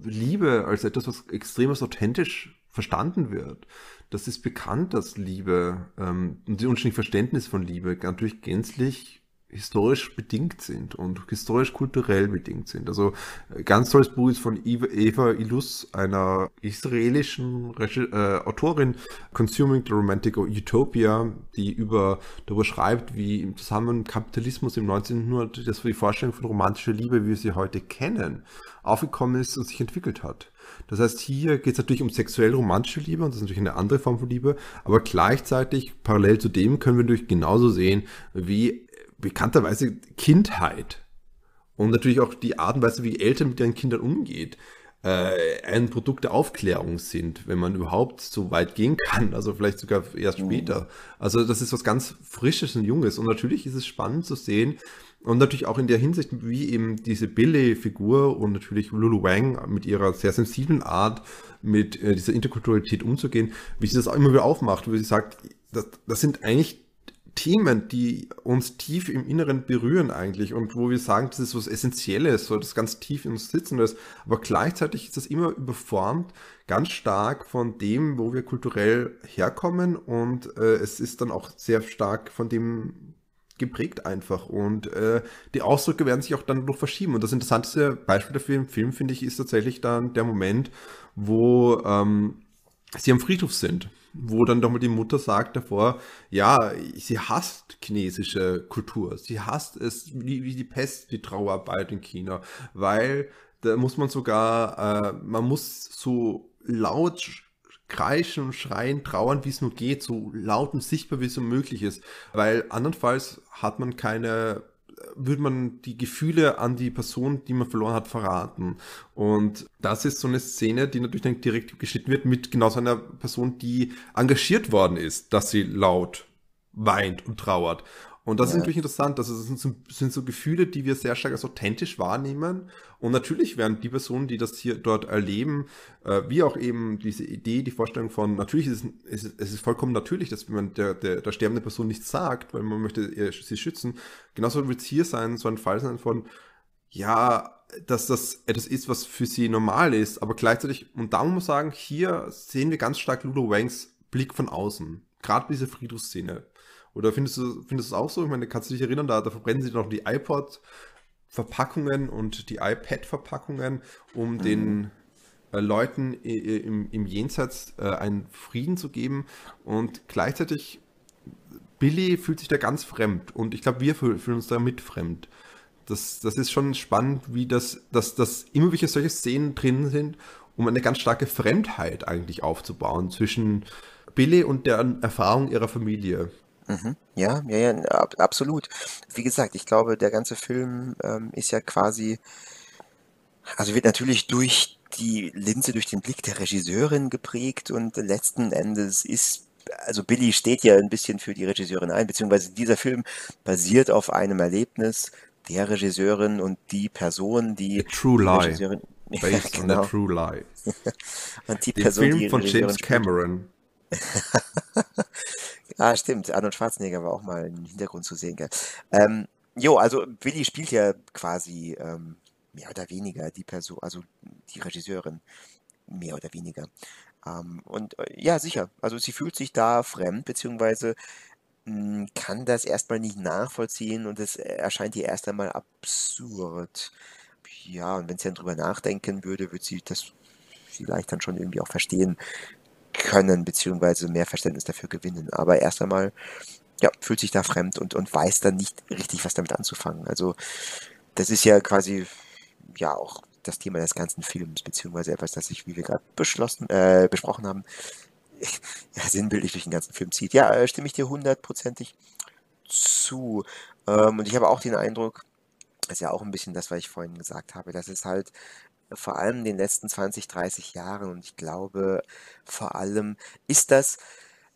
Liebe als etwas, was extrem authentisch verstanden wird. Das ist bekannt, dass Liebe ähm, und die unterschiedlichen Verständnis von Liebe natürlich gänzlich historisch bedingt sind und historisch-kulturell bedingt sind. Also äh, ganz tolles Buch ist von Eva, Ilus, einer israelischen äh, Autorin, Consuming the Romantic Utopia, die über darüber schreibt, wie im Zusammenhang mit Kapitalismus im 19. Jahrhundert das für die Vorstellung von romantischer Liebe, wie wir sie heute kennen, aufgekommen ist und sich entwickelt hat. Das heißt, hier geht es natürlich um sexuell romantische Liebe und das ist natürlich eine andere Form von Liebe, aber gleichzeitig parallel zu dem können wir natürlich genauso sehen, wie bekannterweise Kindheit. Und natürlich auch die Art und Weise, wie Eltern mit ihren Kindern umgeht, äh, ein Produkt der Aufklärung sind, wenn man überhaupt so weit gehen kann, also vielleicht sogar erst später. Also das ist was ganz Frisches und Junges. Und natürlich ist es spannend zu sehen und natürlich auch in der Hinsicht, wie eben diese Billy-Figur und natürlich Lulu Wang mit ihrer sehr sensiblen Art mit äh, dieser Interkulturalität umzugehen, wie sie das auch immer wieder aufmacht, wie sie sagt, das, das sind eigentlich Themen, die uns tief im Inneren berühren eigentlich und wo wir sagen, das ist was Essentielles, so das ganz tief in uns sitzen ist, aber gleichzeitig ist das immer überformt ganz stark von dem, wo wir kulturell herkommen und äh, es ist dann auch sehr stark von dem geprägt einfach und äh, die Ausdrücke werden sich auch dann noch verschieben. Und das interessanteste Beispiel dafür im Film, finde ich, ist tatsächlich dann der Moment, wo ähm, sie am Friedhof sind, wo dann doch mal die Mutter sagt davor, ja, sie hasst chinesische Kultur, sie hasst es wie, wie die Pest, die Trauerarbeit in China, weil da muss man sogar, äh, man muss so laut kreischen und schreien, trauern, wie es nur geht, so laut und sichtbar, wie es so möglich ist, weil andernfalls hat man keine würde man die Gefühle an die Person, die man verloren hat, verraten. Und das ist so eine Szene, die natürlich dann direkt geschnitten wird mit genau so einer Person, die engagiert worden ist, dass sie laut weint und trauert. Und das ja. ist natürlich interessant. Also das sind so, sind so, Gefühle, die wir sehr stark als authentisch wahrnehmen. Und natürlich werden die Personen, die das hier dort erleben, äh, wie auch eben diese Idee, die Vorstellung von, natürlich ist es, ist, es ist vollkommen natürlich, dass man der, der, der sterbenden Person nichts sagt, weil man möchte sie schützen. Genauso wird es hier sein, so ein Fall sein von, ja, dass das etwas ist, was für sie normal ist, aber gleichzeitig, und da muss man sagen, hier sehen wir ganz stark Ludo Wangs Blick von außen. Gerade diese Friedhofsszene. Oder findest du, findest du es auch so? Ich meine, kannst du dich erinnern, da, da verbrennen sie noch die iPod-Verpackungen und die iPad-Verpackungen, um mhm. den äh, Leuten im, im Jenseits äh, einen Frieden zu geben. Und gleichzeitig, Billy fühlt sich da ganz fremd. Und ich glaube, wir fühlen uns da mit fremd das, das ist schon spannend, wie das, dass, dass immer welche solche Szenen drin sind, um eine ganz starke Fremdheit eigentlich aufzubauen zwischen Billy und der Erfahrung ihrer Familie. Mhm. Ja, ja, ja, ab, absolut. Wie gesagt, ich glaube, der ganze Film ähm, ist ja quasi, also wird natürlich durch die Linse, durch den Blick der Regisseurin geprägt und letzten Endes ist also Billy steht ja ein bisschen für die Regisseurin ein, beziehungsweise dieser Film basiert auf einem Erlebnis der Regisseurin und die Person, die. [laughs] A true Lie. Regisseurin, Based ja, genau. on a True Lie. und die Den Person, Film die von James Cameron. [laughs] ah, stimmt. Arnold Schwarzenegger war auch mal im Hintergrund zu sehen. Gell? Ähm, jo, also Willi spielt ja quasi ähm, mehr oder weniger die Person, also die Regisseurin mehr oder weniger. Ähm, und äh, ja, sicher. Also sie fühlt sich da fremd, beziehungsweise hm, kann das erstmal nicht nachvollziehen und es erscheint ihr erst einmal absurd. Ja, und wenn sie dann drüber nachdenken würde, würde sie das vielleicht dann schon irgendwie auch verstehen können, beziehungsweise mehr Verständnis dafür gewinnen. Aber erst einmal, ja, fühlt sich da fremd und, und weiß dann nicht richtig, was damit anzufangen. Also, das ist ja quasi, ja, auch das Thema des ganzen Films, beziehungsweise etwas, das sich, wie wir gerade beschlossen, äh, besprochen haben, ja, [laughs] sinnbildlich durch den ganzen Film zieht. Ja, äh, stimme ich dir hundertprozentig zu. Ähm, und ich habe auch den Eindruck, das ist ja auch ein bisschen das, was ich vorhin gesagt habe, dass es halt vor allem in den letzten 20, 30 Jahren und ich glaube, vor allem ist das,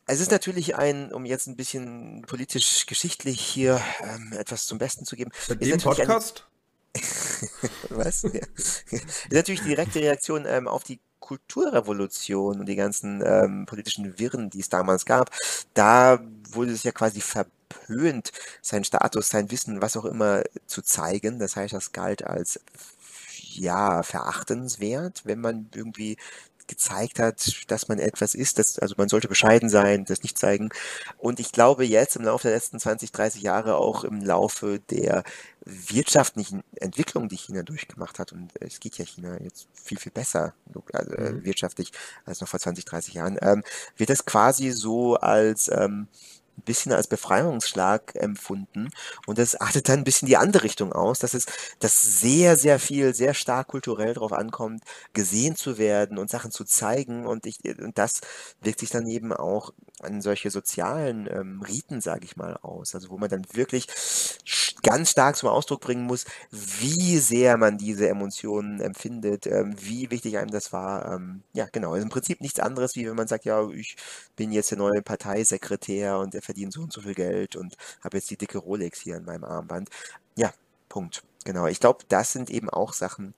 es ist natürlich ein, um jetzt ein bisschen politisch-geschichtlich hier ähm, etwas zum Besten zu geben. Bei dem Podcast? [laughs] Was? Ja. ist natürlich die direkte Reaktion ähm, auf die Kulturrevolution und die ganzen ähm, politischen Wirren, die es damals gab, da wurde es ja quasi verpönt, seinen Status, sein Wissen, was auch immer zu zeigen. Das heißt, das galt als ja, verachtenswert, wenn man irgendwie gezeigt hat, dass man etwas ist. Das, also man sollte bescheiden sein, das nicht zeigen. Und ich glaube jetzt im Laufe der letzten 20, 30 Jahre auch im Laufe der wirtschaftlichen Entwicklung, die China durchgemacht hat, und es geht ja China jetzt viel, viel besser also, mhm. wirtschaftlich als noch vor 20, 30 Jahren, ähm, wird das quasi so als ähm, ein bisschen als Befreiungsschlag empfunden. Und das artet dann ein bisschen die andere Richtung aus, dass es dass sehr, sehr viel, sehr stark kulturell darauf ankommt, gesehen zu werden und Sachen zu zeigen. Und, ich, und das wirkt sich dann eben auch an solche sozialen ähm, Riten, sage ich mal, aus. Also wo man dann wirklich ganz stark zum Ausdruck bringen muss, wie sehr man diese Emotionen empfindet, ähm, wie wichtig einem das war. Ähm, ja, genau. Also im Prinzip nichts anderes, wie wenn man sagt, ja, ich bin jetzt der neue Parteisekretär und der verdient so und so viel Geld und habe jetzt die dicke Rolex hier in meinem Armband. Ja, Punkt. Genau. Ich glaube, das sind eben auch Sachen,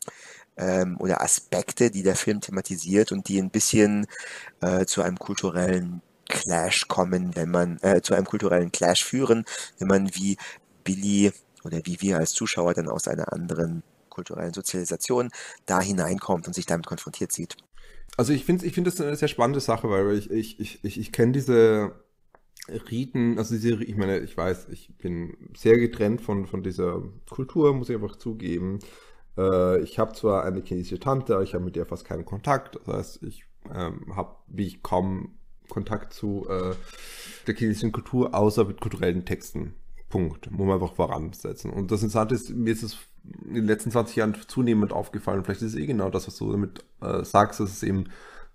ähm, oder Aspekte, die der Film thematisiert und die ein bisschen äh, zu einem kulturellen Clash kommen, wenn man äh, zu einem kulturellen Clash führen, wenn man wie Billy oder wie wir als Zuschauer dann aus einer anderen kulturellen Sozialisation da hineinkommt und sich damit konfrontiert sieht. Also ich finde ich finde das eine sehr spannende Sache, weil ich, ich, ich, ich kenne diese Riten, also diese, ich meine, ich weiß, ich bin sehr getrennt von, von dieser Kultur, muss ich einfach zugeben. Äh, ich habe zwar eine chinesische Tante, aber ich habe mit der fast keinen Kontakt. Das heißt, ich ähm, habe, wie ich kaum Kontakt zu äh, der chinesischen Kultur, außer mit kulturellen Texten. Punkt. Muss man einfach voransetzen. Und das Interessante ist, mir ist es in den letzten 20 Jahren zunehmend aufgefallen. Vielleicht ist es eh genau das, was du damit äh, sagst, dass es eben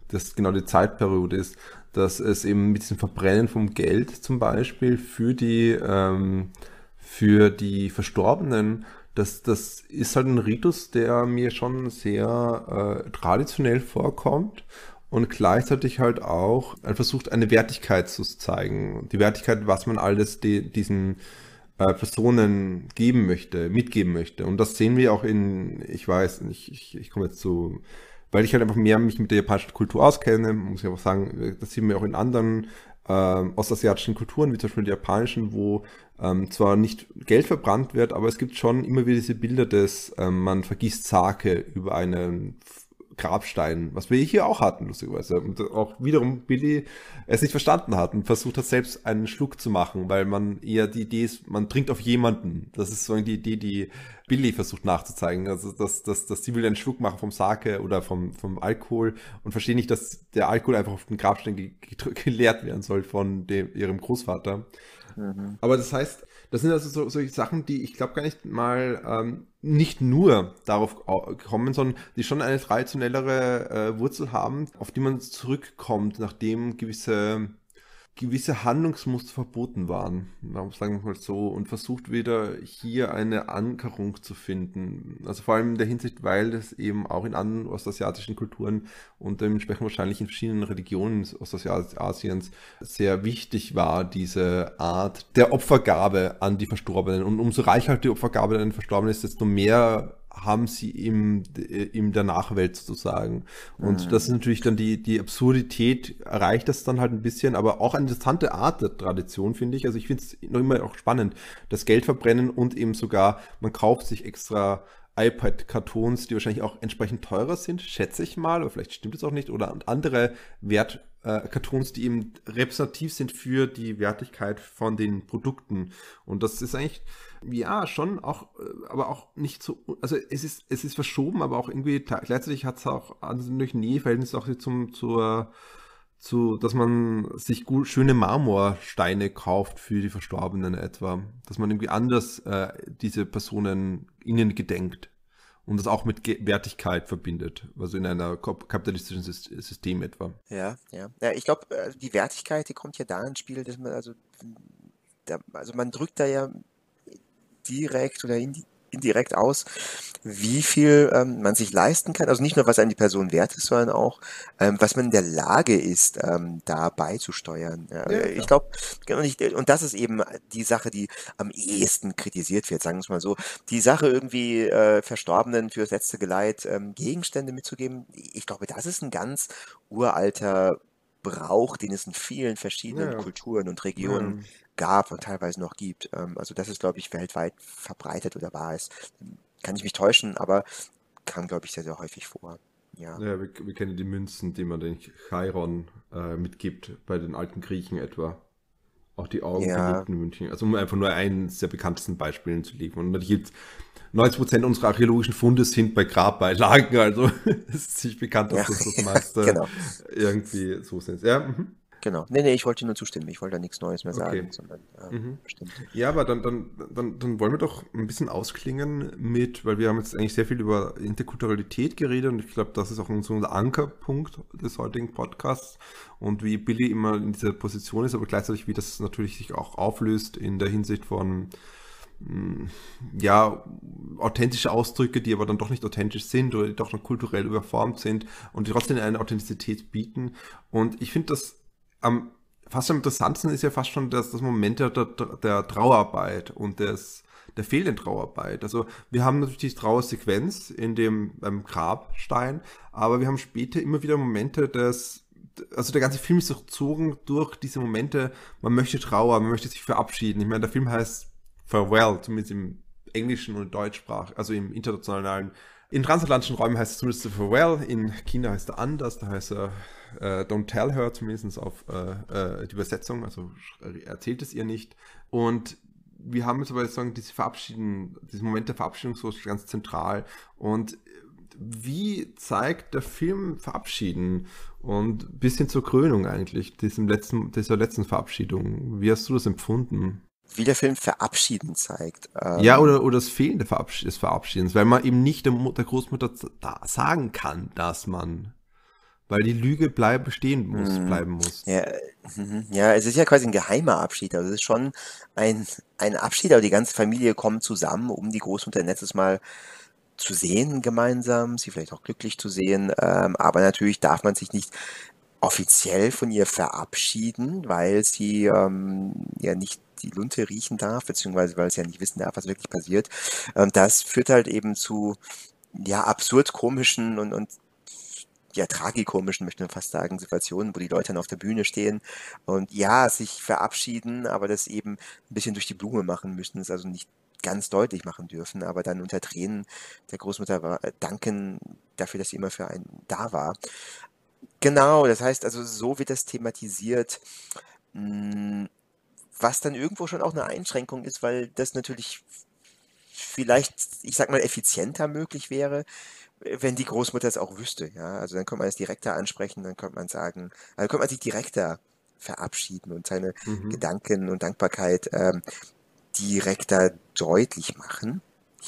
das genau die Zeitperiode ist, dass es eben mit diesem Verbrennen vom Geld zum Beispiel für die, ähm, für die Verstorbenen, das, das ist halt ein Ritus, der mir schon sehr äh, traditionell vorkommt und gleichzeitig halt auch versucht, eine Wertigkeit zu zeigen. Die Wertigkeit, was man alles die, diesen äh, Personen geben möchte, mitgeben möchte. Und das sehen wir auch in, ich weiß, ich, ich, ich komme jetzt zu, weil ich halt einfach mehr mich mit der japanischen Kultur auskenne, muss ich einfach sagen, das sehen wir auch in anderen äh, ostasiatischen Kulturen, wie zum Beispiel der japanischen, wo ähm, zwar nicht Geld verbrannt wird, aber es gibt schon immer wieder diese Bilder des, ähm, man vergießt Sake über einen Grabstein, was wir hier auch hatten, lustigerweise. Und auch wiederum Billy es nicht verstanden hat und versucht hat, selbst einen Schluck zu machen, weil man eher die Idee ist, man trinkt auf jemanden. Das ist so die Idee, die Billy versucht nachzuzeigen. Also, dass, dass, dass die will einen Schluck machen vom Sake oder vom, vom Alkohol und verstehe nicht, dass der Alkohol einfach auf den Grabstein ge [laughs] geleert werden soll von dem, ihrem Großvater. Mhm. Aber das heißt, das sind also so, solche Sachen, die ich glaube gar nicht mal ähm, nicht nur darauf kommen, sondern die schon eine traditionellere äh, Wurzel haben, auf die man zurückkommt, nachdem gewisse gewisse Handlungsmuster verboten waren, sagen wir mal so, und versucht wieder hier eine Ankerung zu finden. Also vor allem in der Hinsicht, weil das eben auch in anderen ostasiatischen Kulturen und dementsprechend wahrscheinlich in verschiedenen Religionen Ostasiens sehr wichtig war, diese Art der Opfergabe an die Verstorbenen. Und umso reicher die Opfergabe an den Verstorbenen ist, desto mehr haben sie im, in der Nachwelt sozusagen. Und mhm. das ist natürlich dann die, die Absurdität erreicht das dann halt ein bisschen, aber auch eine interessante Art der Tradition, finde ich. Also ich finde es noch immer auch spannend, das Geld verbrennen und eben sogar, man kauft sich extra iPad-Kartons, die wahrscheinlich auch entsprechend teurer sind, schätze ich mal, aber vielleicht stimmt es auch nicht, oder andere Wert, äh, Cartoons, die eben repräsentativ sind für die Wertigkeit von den Produkten. Und das ist eigentlich, ja, schon auch, äh, aber auch nicht so, also es ist, es ist verschoben, aber auch irgendwie gleichzeitig hat es auch durch Näheverhältnis auch zum, zur, zu, dass man sich gut, schöne Marmorsteine kauft für die Verstorbenen etwa. Dass man irgendwie anders äh, diese Personen ihnen gedenkt und das auch mit Ge Wertigkeit verbindet, also in einer kapitalistischen System etwa. Ja, ja. Ja, ich glaube, äh, die Wertigkeit, die kommt ja da ins Spiel, dass man also, da, also man drückt da ja direkt oder indirekt aus, wie viel ähm, man sich leisten kann. Also nicht nur, was einem die Person wert ist, sondern auch, ähm, was man in der Lage ist, ähm, da beizusteuern. Ja, ja, ich glaube, genau und das ist eben die Sache, die am ehesten kritisiert wird, sagen wir es mal so. Die Sache irgendwie äh, Verstorbenen fürs letzte Geleit ähm, Gegenstände mitzugeben, ich glaube, das ist ein ganz uralter Brauch, den es in vielen verschiedenen ja. Kulturen und Regionen gab und teilweise noch gibt. Ähm, also das ist, glaube ich, weltweit verbreitet oder war es. Kann ich mich täuschen, aber kam, glaube ich, sehr, sehr häufig vor. Ja, ja wir, wir kennen die Münzen, die man den Chiron äh, mitgibt, bei den alten Griechen etwa. Auch die Augen ja. in München. Also um einfach nur eines der bekanntesten Beispielen zu liefern. Und natürlich 90% unserer archäologischen Funde sind bei Grabbeilagen, also [laughs] es ist nicht bekannt, dass ja. das das [laughs] meiste genau. irgendwie so sind. Ja, mhm. Genau. Nee, nee, ich wollte nur zustimmen. Ich wollte da nichts Neues mehr sagen, okay. sondern äh, mhm. bestimmt. Ja, aber dann, dann, dann, dann wollen wir doch ein bisschen ausklingen mit, weil wir haben jetzt eigentlich sehr viel über Interkulturalität geredet und ich glaube, das ist auch unser Ankerpunkt des heutigen Podcasts und wie Billy immer in dieser Position ist, aber gleichzeitig wie das natürlich sich auch auflöst in der Hinsicht von mm, ja, authentische Ausdrücke, die aber dann doch nicht authentisch sind oder die doch noch kulturell überformt sind und die trotzdem eine Authentizität bieten. Und ich finde das am fast am interessantesten ist ja fast schon das, das Moment der, der Trauerarbeit und des, der fehlenden Trauerarbeit. Also wir haben natürlich die Trauersequenz in dem beim Grabstein, aber wir haben später immer wieder Momente des also der ganze Film ist durchzogen durch diese Momente, man möchte Trauer, man möchte sich verabschieden. Ich meine, der Film heißt Farewell, zumindest im englischen und Deutschsprach, also im internationalen. In transatlantischen Räumen heißt es zumindest Farewell, in China heißt er anders, da heißt er äh, Don't Tell Her, zumindest auf äh, äh, die Übersetzung, also erzählt es ihr nicht. Und wir haben jetzt aber sagen, diese Verabschieden, diesen Moment der Verabschiedung so ganz zentral. Und wie zeigt der Film Verabschieden und bis hin zur Krönung eigentlich, diesem letzten, dieser letzten Verabschiedung? Wie hast du das empfunden? Wie der Film Verabschieden zeigt. Ähm ja, oder, oder das Fehlen des Verabschiedens, weil man eben nicht der, der Großmutter sagen kann, dass man weil die Lüge bleib, bestehen muss, mhm. bleiben muss. Ja, mhm. ja, es ist ja quasi ein geheimer Abschied. Also es ist schon ein, ein Abschied, aber die ganze Familie kommt zusammen, um die Großmutter letztes Mal zu sehen gemeinsam, sie vielleicht auch glücklich zu sehen. Ähm, aber natürlich darf man sich nicht offiziell von ihr verabschieden, weil sie ähm, ja nicht die Lunte riechen darf, beziehungsweise weil es ja nicht wissen darf, was wirklich passiert. Und das führt halt eben zu ja absurd komischen und, und ja, tragikomischen, möchte man fast sagen, Situationen, wo die Leute dann auf der Bühne stehen und ja, sich verabschieden, aber das eben ein bisschen durch die Blume machen müssen, es also nicht ganz deutlich machen dürfen, aber dann unter Tränen der Großmutter danken dafür, dass sie immer für einen da war. Genau, das heißt also, so wird das thematisiert, hm, was dann irgendwo schon auch eine Einschränkung ist, weil das natürlich vielleicht, ich sag mal, effizienter möglich wäre, wenn die Großmutter es auch wüsste, ja. Also dann könnte man es direkter ansprechen, dann könnte man sagen, dann könnte man sich direkter verabschieden und seine mhm. Gedanken und Dankbarkeit ähm, direkter deutlich machen.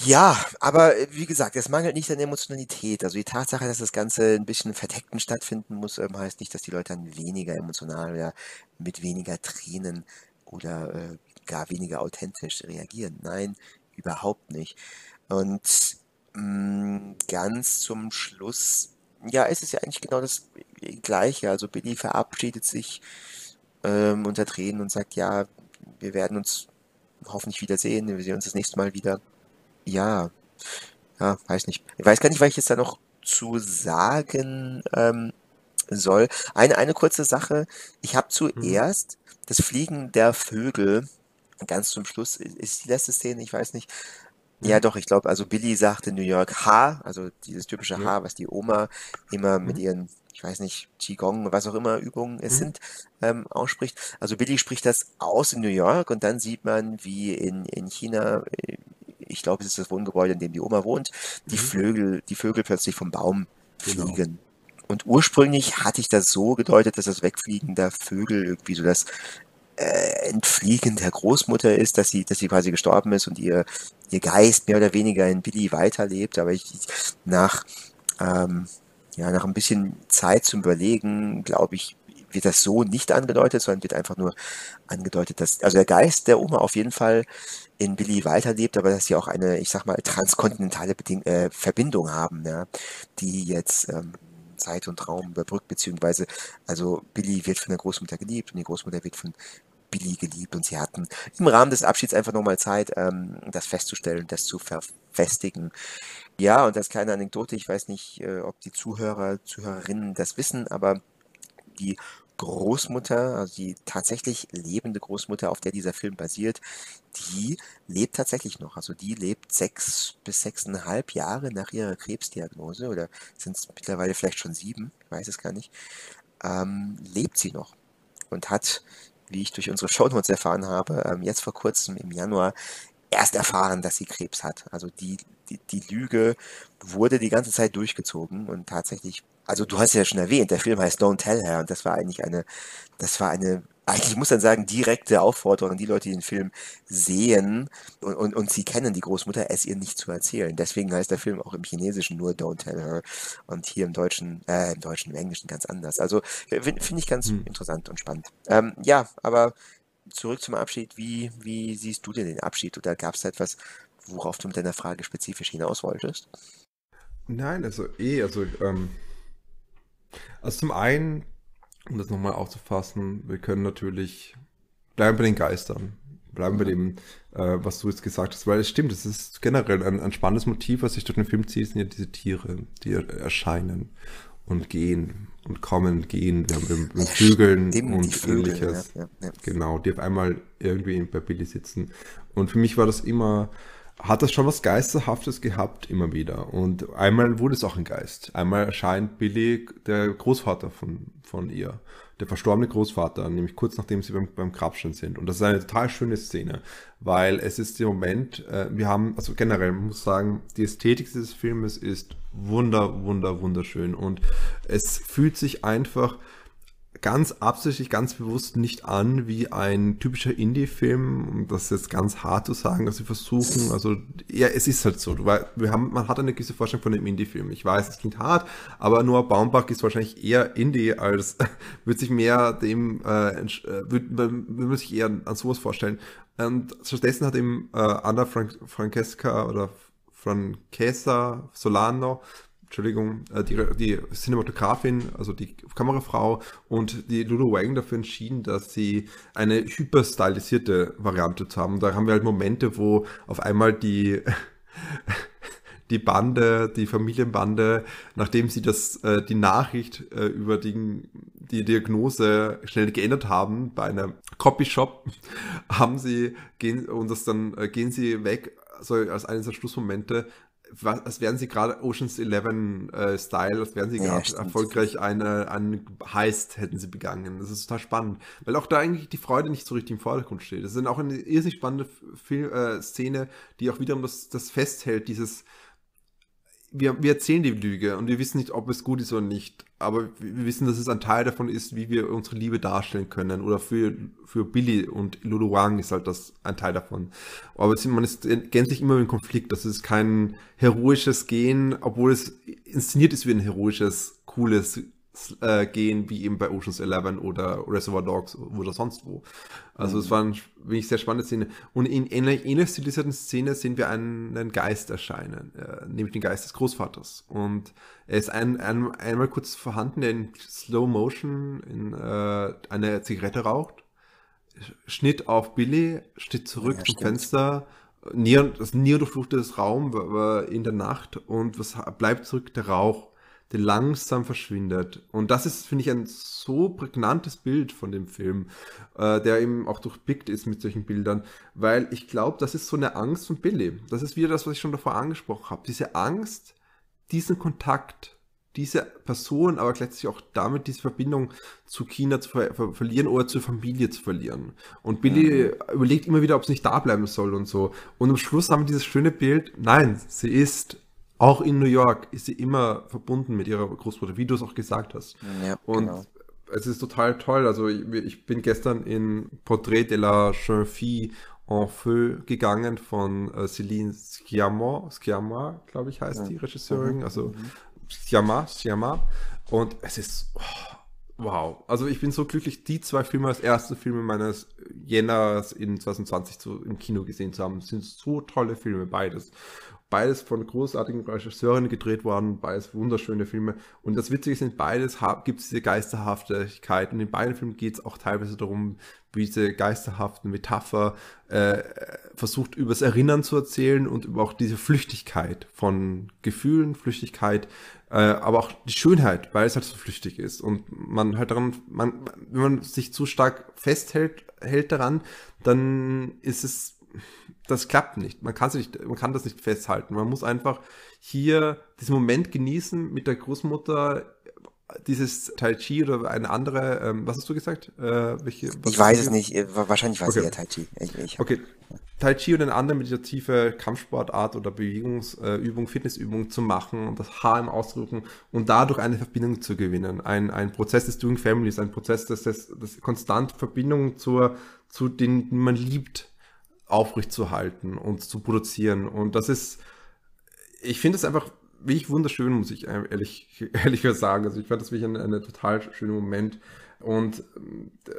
Ja, aber äh, wie gesagt, es mangelt nicht an Emotionalität. Also die Tatsache, dass das Ganze ein bisschen verdeckten stattfinden muss, ähm, heißt nicht, dass die Leute dann weniger emotional oder mit weniger Tränen oder äh, gar weniger authentisch reagieren. Nein, überhaupt nicht. Und mh, mm, ganz zum Schluss, ja, es ist ja eigentlich genau das Gleiche. Also Billy verabschiedet sich ähm, unter Tränen und sagt, ja, wir werden uns hoffentlich wiedersehen, wir sehen uns das nächste Mal wieder. Ja, ja, weiß nicht. Ich weiß gar nicht, was ich jetzt da noch zu sagen ähm, soll. Eine, eine kurze Sache. Ich habe mhm. zuerst mhm. das Fliegen der Vögel ganz zum Schluss ist die letzte Szene, ich weiß nicht. Ja, mhm. doch, ich glaube, also Billy sagt in New York H, also dieses typische ja. H, was die Oma immer mhm. mit ihren, ich weiß nicht, Qigong, was auch immer Übungen es mhm. sind, ähm, ausspricht. Also Billy spricht das aus in New York und dann sieht man, wie in, in China, äh, ich glaube, es ist das Wohngebäude, in dem die Oma wohnt, die mhm. Vögel, die Vögel plötzlich vom Baum genau. Und ursprünglich hatte ich das so gedeutet, dass das Wegfliegen der Vögel irgendwie so das äh, Entfliegen der Großmutter ist, dass sie, dass sie quasi gestorben ist und ihr, ihr Geist mehr oder weniger in Billy weiterlebt. Aber ich, nach, ähm, ja, nach ein bisschen Zeit zum Überlegen, glaube ich, wird das so nicht angedeutet, sondern wird einfach nur angedeutet, dass, also der Geist der Oma auf jeden Fall in Billy weiterlebt, aber dass sie auch eine, ich sag mal, transkontinentale Beding äh, Verbindung haben, ja, die jetzt ähm, Zeit und Raum überbrückt, beziehungsweise, also Billy wird von der Großmutter geliebt und die Großmutter wird von Billy geliebt und sie hatten im Rahmen des Abschieds einfach nochmal Zeit, ähm, das festzustellen, das zu verfestigen. Ja, und als kleine Anekdote, ich weiß nicht, äh, ob die Zuhörer, Zuhörerinnen das wissen, aber die Großmutter, also die tatsächlich lebende Großmutter, auf der dieser Film basiert, die lebt tatsächlich noch. Also die lebt sechs bis sechseinhalb Jahre nach ihrer Krebsdiagnose oder sind es mittlerweile vielleicht schon sieben, ich weiß es gar nicht, ähm, lebt sie noch und hat, wie ich durch unsere [laughs] Shownotes erfahren habe, ähm, jetzt vor kurzem im Januar erst erfahren, dass sie Krebs hat. Also die, die, die Lüge wurde die ganze Zeit durchgezogen und tatsächlich also du hast ja schon erwähnt, der Film heißt Don't Tell Her und das war eigentlich eine, das war eine, eigentlich muss man sagen, direkte Aufforderung an die Leute, die den Film sehen und, und, und sie kennen die Großmutter, es ihr nicht zu erzählen. Deswegen heißt der Film auch im Chinesischen nur Don't Tell Her und hier im Deutschen, äh, im Deutschen, im Englischen ganz anders. Also finde find ich ganz hm. interessant und spannend. Ähm, ja, aber zurück zum Abschied. Wie, wie siehst du denn den Abschied? Oder gab es etwas, worauf du mit deiner Frage spezifisch hinaus wolltest? Nein, also eh, also ähm, also zum einen, um das nochmal aufzufassen, wir können natürlich bleiben bei den Geistern, bleiben bei dem, äh, was du jetzt gesagt hast, weil es stimmt, es ist generell ein, ein spannendes Motiv, was sich durch den Film zieht, sind ja diese Tiere, die erscheinen und gehen und kommen, gehen, wir haben mit Vögeln Stimmt, und Vögel, ähnliches. Ja, ja, ja. Genau, die auf einmal irgendwie bei Billy sitzen. Und für mich war das immer hat das schon was Geisterhaftes gehabt, immer wieder. Und einmal wurde es auch ein Geist. Einmal erscheint Billy, der Großvater von, von ihr, der verstorbene Großvater, nämlich kurz nachdem sie beim, beim Grabstein sind. Und das ist eine total schöne Szene, weil es ist im Moment, äh, wir haben, also generell, muss sagen, die Ästhetik dieses Filmes ist wunder, wunder, wunderschön. Und es fühlt sich einfach, ganz absichtlich, ganz bewusst nicht an wie ein typischer Indie-Film, um das jetzt ganz hart zu sagen, dass sie versuchen, also ja, es ist halt so, weil wir haben, man hat eine gewisse Vorstellung von dem Indie-Film. Ich weiß, es klingt hart, aber nur Baumbach ist wahrscheinlich eher Indie als [laughs] wird sich mehr dem, äh, äh würde man sich eher an sowas vorstellen. Und stattdessen hat eben äh, Anna Frank Francesca oder Francesa Solano Entschuldigung, äh, die, die Cinematografin, also die Kamerafrau und die Lulu Wang dafür entschieden, dass sie eine hyperstylisierte Variante zu haben. Da haben wir halt Momente, wo auf einmal die [laughs] die Bande, die Familienbande, nachdem sie das, äh, die Nachricht äh, über die, die Diagnose schnell geändert haben bei einem Copyshop, [laughs] haben sie, gehen, und das dann gehen sie weg, so als eines der Schlussmomente, was, als wären sie gerade Oceans 11 äh, Style, als wären sie ja, gerade erfolgreich eine, einen Heist hätten sie begangen. Das ist total spannend, weil auch da eigentlich die Freude nicht so richtig im Vordergrund steht. Das ist auch eine irrsinnig spannende Film, äh, Szene, die auch wiederum das, das festhält, dieses wir, wir erzählen die Lüge und wir wissen nicht, ob es gut ist oder nicht. Aber wir wissen, dass es ein Teil davon ist, wie wir unsere Liebe darstellen können. Oder für, für Billy und Lulu Wang ist halt das ein Teil davon. Aber man ist gänzlich immer im Konflikt. Das ist kein heroisches Gehen, obwohl es inszeniert ist wie ein heroisches, cooles äh, gehen, wie eben bei Ocean's Eleven oder Reservoir Dogs oder sonst wo. Also es mhm. war eine wirklich sehr spannende Szene. Und in ähnlich, ähnlich stilisierten Szene sehen wir einen, einen Geist erscheinen, äh, nämlich den Geist des Großvaters. Und er ist ein, ein, einmal kurz vorhanden, der in Slow Motion in, äh, eine Zigarette raucht. Schnitt auf Billy, Schnitt zurück ja, zum stimmt. Fenster, Neon, das neondurchflutetes Raum in der Nacht und was bleibt zurück? Der Rauch der langsam verschwindet. Und das ist, finde ich, ein so prägnantes Bild von dem Film, äh, der eben auch durchpickt ist mit solchen Bildern, weil ich glaube, das ist so eine Angst von Billy. Das ist wieder das, was ich schon davor angesprochen habe. Diese Angst, diesen Kontakt, diese Person, aber gleichzeitig auch damit diese Verbindung zu China zu ver ver verlieren oder zur Familie zu verlieren. Und Billy mhm. überlegt immer wieder, ob sie nicht da bleiben soll und so. Und am Schluss haben wir dieses schöne Bild, nein, sie ist auch in New York ist sie immer verbunden mit ihrer Großmutter, wie du es auch gesagt hast. Ja, und genau. es ist total toll. Also ich, ich, bin gestern in Portrait de la jeune fille en feu gegangen von äh, Céline Sciamma, Sciamma, glaube ich, heißt ja. die Regisseurin. Mhm. Also mhm. Sciamma, Sciamma. Und es ist oh, wow. Also ich bin so glücklich, die zwei Filme als erste Filme meines Jänners in 2020 zu, im Kino gesehen zu haben. Das sind so tolle Filme, beides beides von großartigen Regisseuren gedreht worden, beides wunderschöne Filme. Und das Witzige ist, in beides gibt es diese Geisterhaftigkeit. Und in beiden Filmen geht es auch teilweise darum, wie diese geisterhaften Metapher äh, versucht, übers Erinnern zu erzählen und über auch diese Flüchtigkeit von Gefühlen, Flüchtigkeit, äh, aber auch die Schönheit, weil es halt so flüchtig ist. Und man halt daran, man, wenn man sich zu stark festhält hält daran, dann ist es das klappt nicht. Man kann, nicht. man kann das nicht festhalten. Man muss einfach hier diesen Moment genießen mit der Großmutter, dieses Tai Chi oder eine andere, ähm, was hast du gesagt? Äh, welche, ich weiß es nicht, äh, wahrscheinlich war es okay. eher Tai Chi. Ich, ich okay, Tai Chi und eine andere meditative Kampfsportart oder Bewegungsübung, äh, Fitnessübung zu machen und das Haar im Ausdrücken und dadurch eine Verbindung zu gewinnen. Ein, ein Prozess des Doing Families, ein Prozess, das, das, das konstant Verbindung zur, zu den man liebt, aufrechtzuerhalten und zu produzieren. Und das ist, ich finde es einfach wirklich wunderschön, muss ich ehrlich, [laughs] ehrlich sagen. Also ich fand das wirklich ein, ein total schöner Moment. Und äh,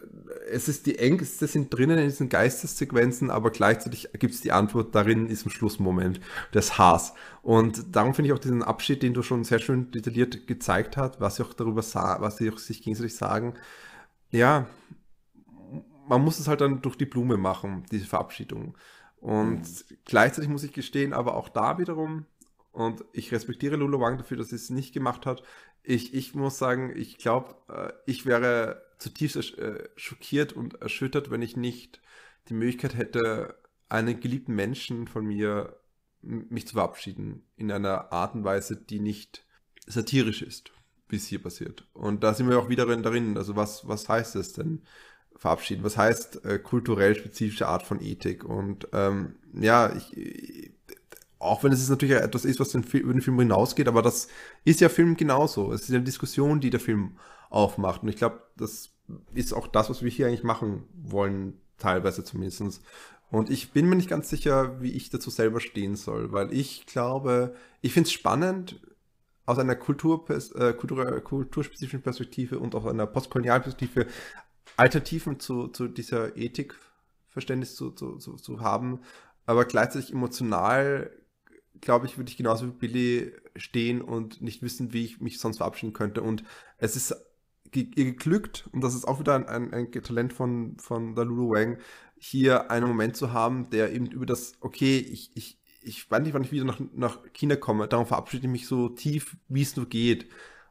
es ist die Ängste sind drinnen in diesen Geistessequenzen, aber gleichzeitig gibt es die Antwort darin in diesem Schlussmoment des Haars. Und darum finde ich auch diesen Abschied, den du schon sehr schön detailliert gezeigt hast, was sie auch darüber was sie auch sich gegenseitig sagen. Ja, man muss es halt dann durch die Blume machen, diese Verabschiedung. Und mhm. gleichzeitig muss ich gestehen, aber auch da wiederum, und ich respektiere Lulu Wang dafür, dass sie es nicht gemacht hat. Ich, ich muss sagen, ich glaube, äh, ich wäre zutiefst äh, schockiert und erschüttert, wenn ich nicht die Möglichkeit hätte, einen geliebten Menschen von mir mich zu verabschieden. In einer Art und Weise, die nicht satirisch ist, wie es hier passiert. Und da sind wir auch wieder darin. Also was, was heißt das denn? Verabschieden. Was heißt äh, kulturell spezifische Art von Ethik? Und ähm, ja, ich, auch wenn es natürlich etwas ist, was den Film, über den Film hinausgeht, aber das ist ja Film genauso. Es ist eine Diskussion, die der Film aufmacht. Und ich glaube, das ist auch das, was wir hier eigentlich machen wollen, teilweise zumindest. Und ich bin mir nicht ganz sicher, wie ich dazu selber stehen soll, weil ich glaube, ich finde es spannend, aus einer Kultur, äh, kultur, kulturspezifischen Perspektive und aus einer postkolonialen Perspektive Alternativen zu, zu dieser Ethikverständnis zu, zu, zu, zu haben, aber gleichzeitig emotional, glaube ich, würde ich genauso wie Billy stehen und nicht wissen, wie ich mich sonst verabschieden könnte. Und es ist ihr geglückt, und das ist auch wieder ein, ein, ein Talent von, von der Lulu Wang, hier einen Moment zu haben, der eben über das, okay, ich, ich, ich weiß nicht, wann ich wieder nach, nach China komme, darum verabschiede ich mich so tief, wie es nur geht.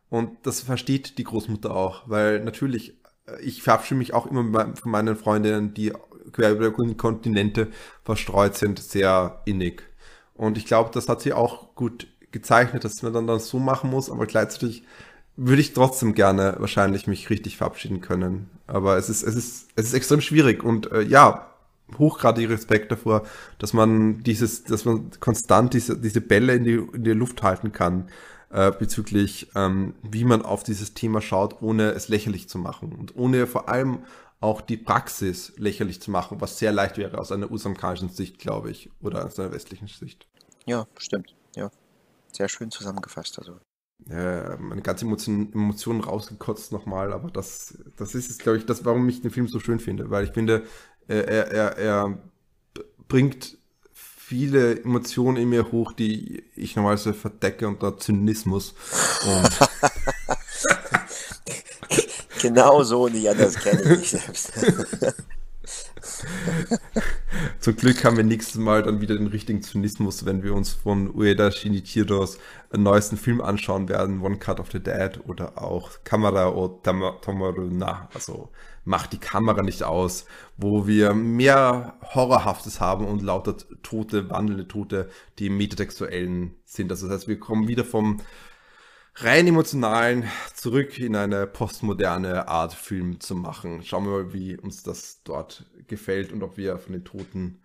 Und das versteht die Großmutter auch, weil natürlich, ich verabschiede mich auch immer von meinen Freundinnen, die quer über die Kontinente verstreut sind, sehr innig. Und ich glaube, das hat sie auch gut gezeichnet, dass man dann das so machen muss, aber gleichzeitig würde ich trotzdem gerne wahrscheinlich mich richtig verabschieden können. Aber es ist, es ist, es ist extrem schwierig und äh, ja, hochgradig Respekt davor, dass man dieses, dass man konstant diese, diese Bälle in die, in die Luft halten kann, äh, bezüglich, ähm, wie man auf dieses Thema schaut, ohne es lächerlich zu machen und ohne vor allem auch die Praxis lächerlich zu machen, was sehr leicht wäre aus einer usamkanischen Sicht, glaube ich, oder aus einer westlichen Sicht. Ja, stimmt. Ja. Sehr schön zusammengefasst. Also. Ja, meine ganze Emotion, Emotionen rausgekotzt nochmal, aber das, das ist es, glaube ich, das, warum ich den Film so schön finde, weil ich finde, er, er, er bringt viele Emotionen in mir hoch, die ich normalerweise verdecke unter Zynismus. [laughs] genau so, nicht anders kenne ich mich selbst. [laughs] Zum Glück haben wir nächstes Mal dann wieder den richtigen Zynismus, wenn wir uns von Ueda Shinichiros neuesten Film anschauen werden, One Cut of the Dead oder auch Kamera o Tomaru Na, also macht die Kamera nicht aus, wo wir mehr Horrorhaftes haben und lauter Tote, wandelnde Tote, die metatextuellen sind. Also das heißt, wir kommen wieder vom rein emotionalen zurück in eine postmoderne Art Film zu machen. Schauen wir mal, wie uns das dort gefällt und ob wir von den Toten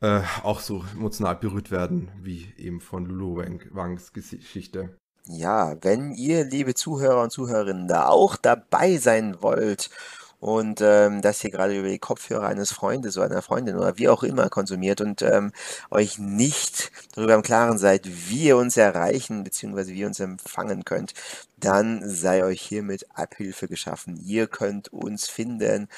äh, auch so emotional berührt werden, wie eben von Lulu Wang, Wangs Geschichte. Ja, wenn ihr, liebe Zuhörer und Zuhörerinnen, da auch dabei sein wollt und ähm, das hier gerade über die Kopfhörer eines Freundes oder einer Freundin oder wie auch immer konsumiert und ähm, euch nicht darüber im Klaren seid, wie ihr uns erreichen bzw. wie ihr uns empfangen könnt, dann sei euch hiermit Abhilfe geschaffen. Ihr könnt uns finden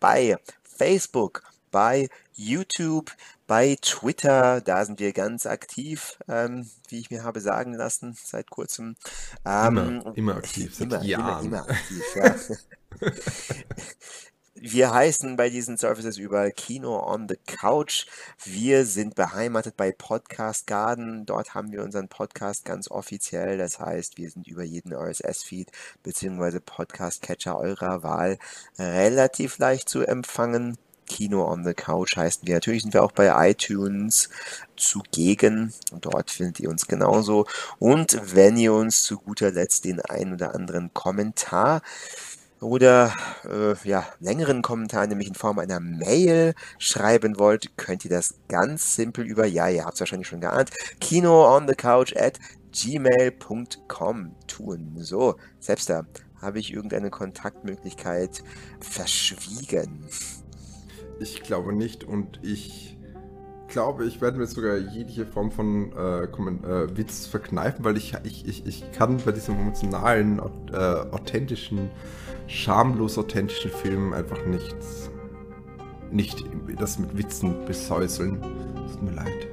bei Facebook, bei YouTube, bei Twitter, da sind wir ganz aktiv, ähm, wie ich mir habe sagen lassen, seit kurzem. Ähm, immer, immer aktiv, seit immer, Jahren. Immer, immer aktiv, [laughs] ja. Wir heißen bei diesen Services überall Kino on the Couch. Wir sind beheimatet bei Podcast Garden. Dort haben wir unseren Podcast ganz offiziell. Das heißt, wir sind über jeden RSS-Feed bzw. Podcast-Catcher eurer Wahl relativ leicht zu empfangen. Kino on the Couch heißen wir. Natürlich sind wir auch bei iTunes zugegen. Dort findet ihr uns genauso. Und wenn ihr uns zu guter Letzt den ein oder anderen Kommentar oder äh, ja, längeren Kommentar, nämlich in Form einer Mail schreiben wollt, könnt ihr das ganz simpel über, ja, ihr habt es wahrscheinlich schon geahnt, kino on the couch at gmail.com tun. So, selbst da habe ich irgendeine Kontaktmöglichkeit verschwiegen. Ich glaube nicht und ich glaube, ich werde mir sogar jegliche Form von äh, äh, Witz verkneifen, weil ich, ich, ich, ich kann bei diesem emotionalen, äh, authentischen schamlos authentischen Film einfach nichts, nicht das mit Witzen besäuseln. Tut mir leid.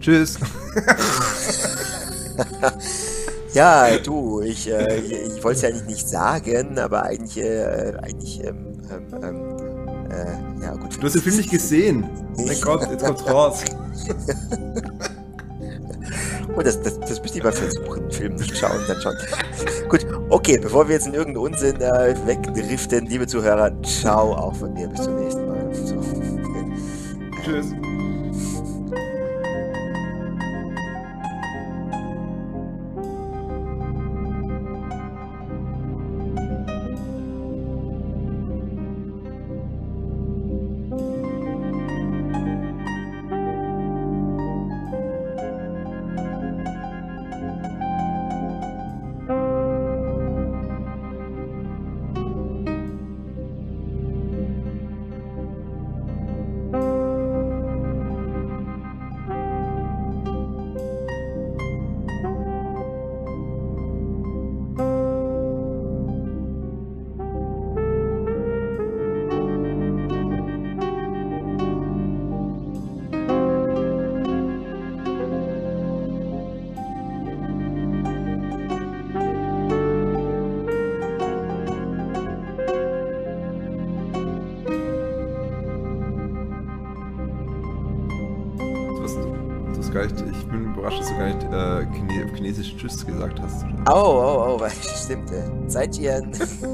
Tschüss. [laughs] ja, du, ich, äh, ich wollte es ja eigentlich nicht sagen, aber eigentlich, äh, eigentlich, ähm, ähm, ähm äh, ja gut. Du hast den Film nicht gesehen. Mein Gott, jetzt kommt's raus. [laughs] Oh, das, das, das müsst ihr mal versuchen, den Film nicht schauen, dann schon. Gut, okay, bevor wir jetzt in irgendeinen Unsinn äh, wegdriften, liebe Zuhörer, ciao auch von mir, bis zum nächsten Mal. Tschüss. Oh, [laughs] oh,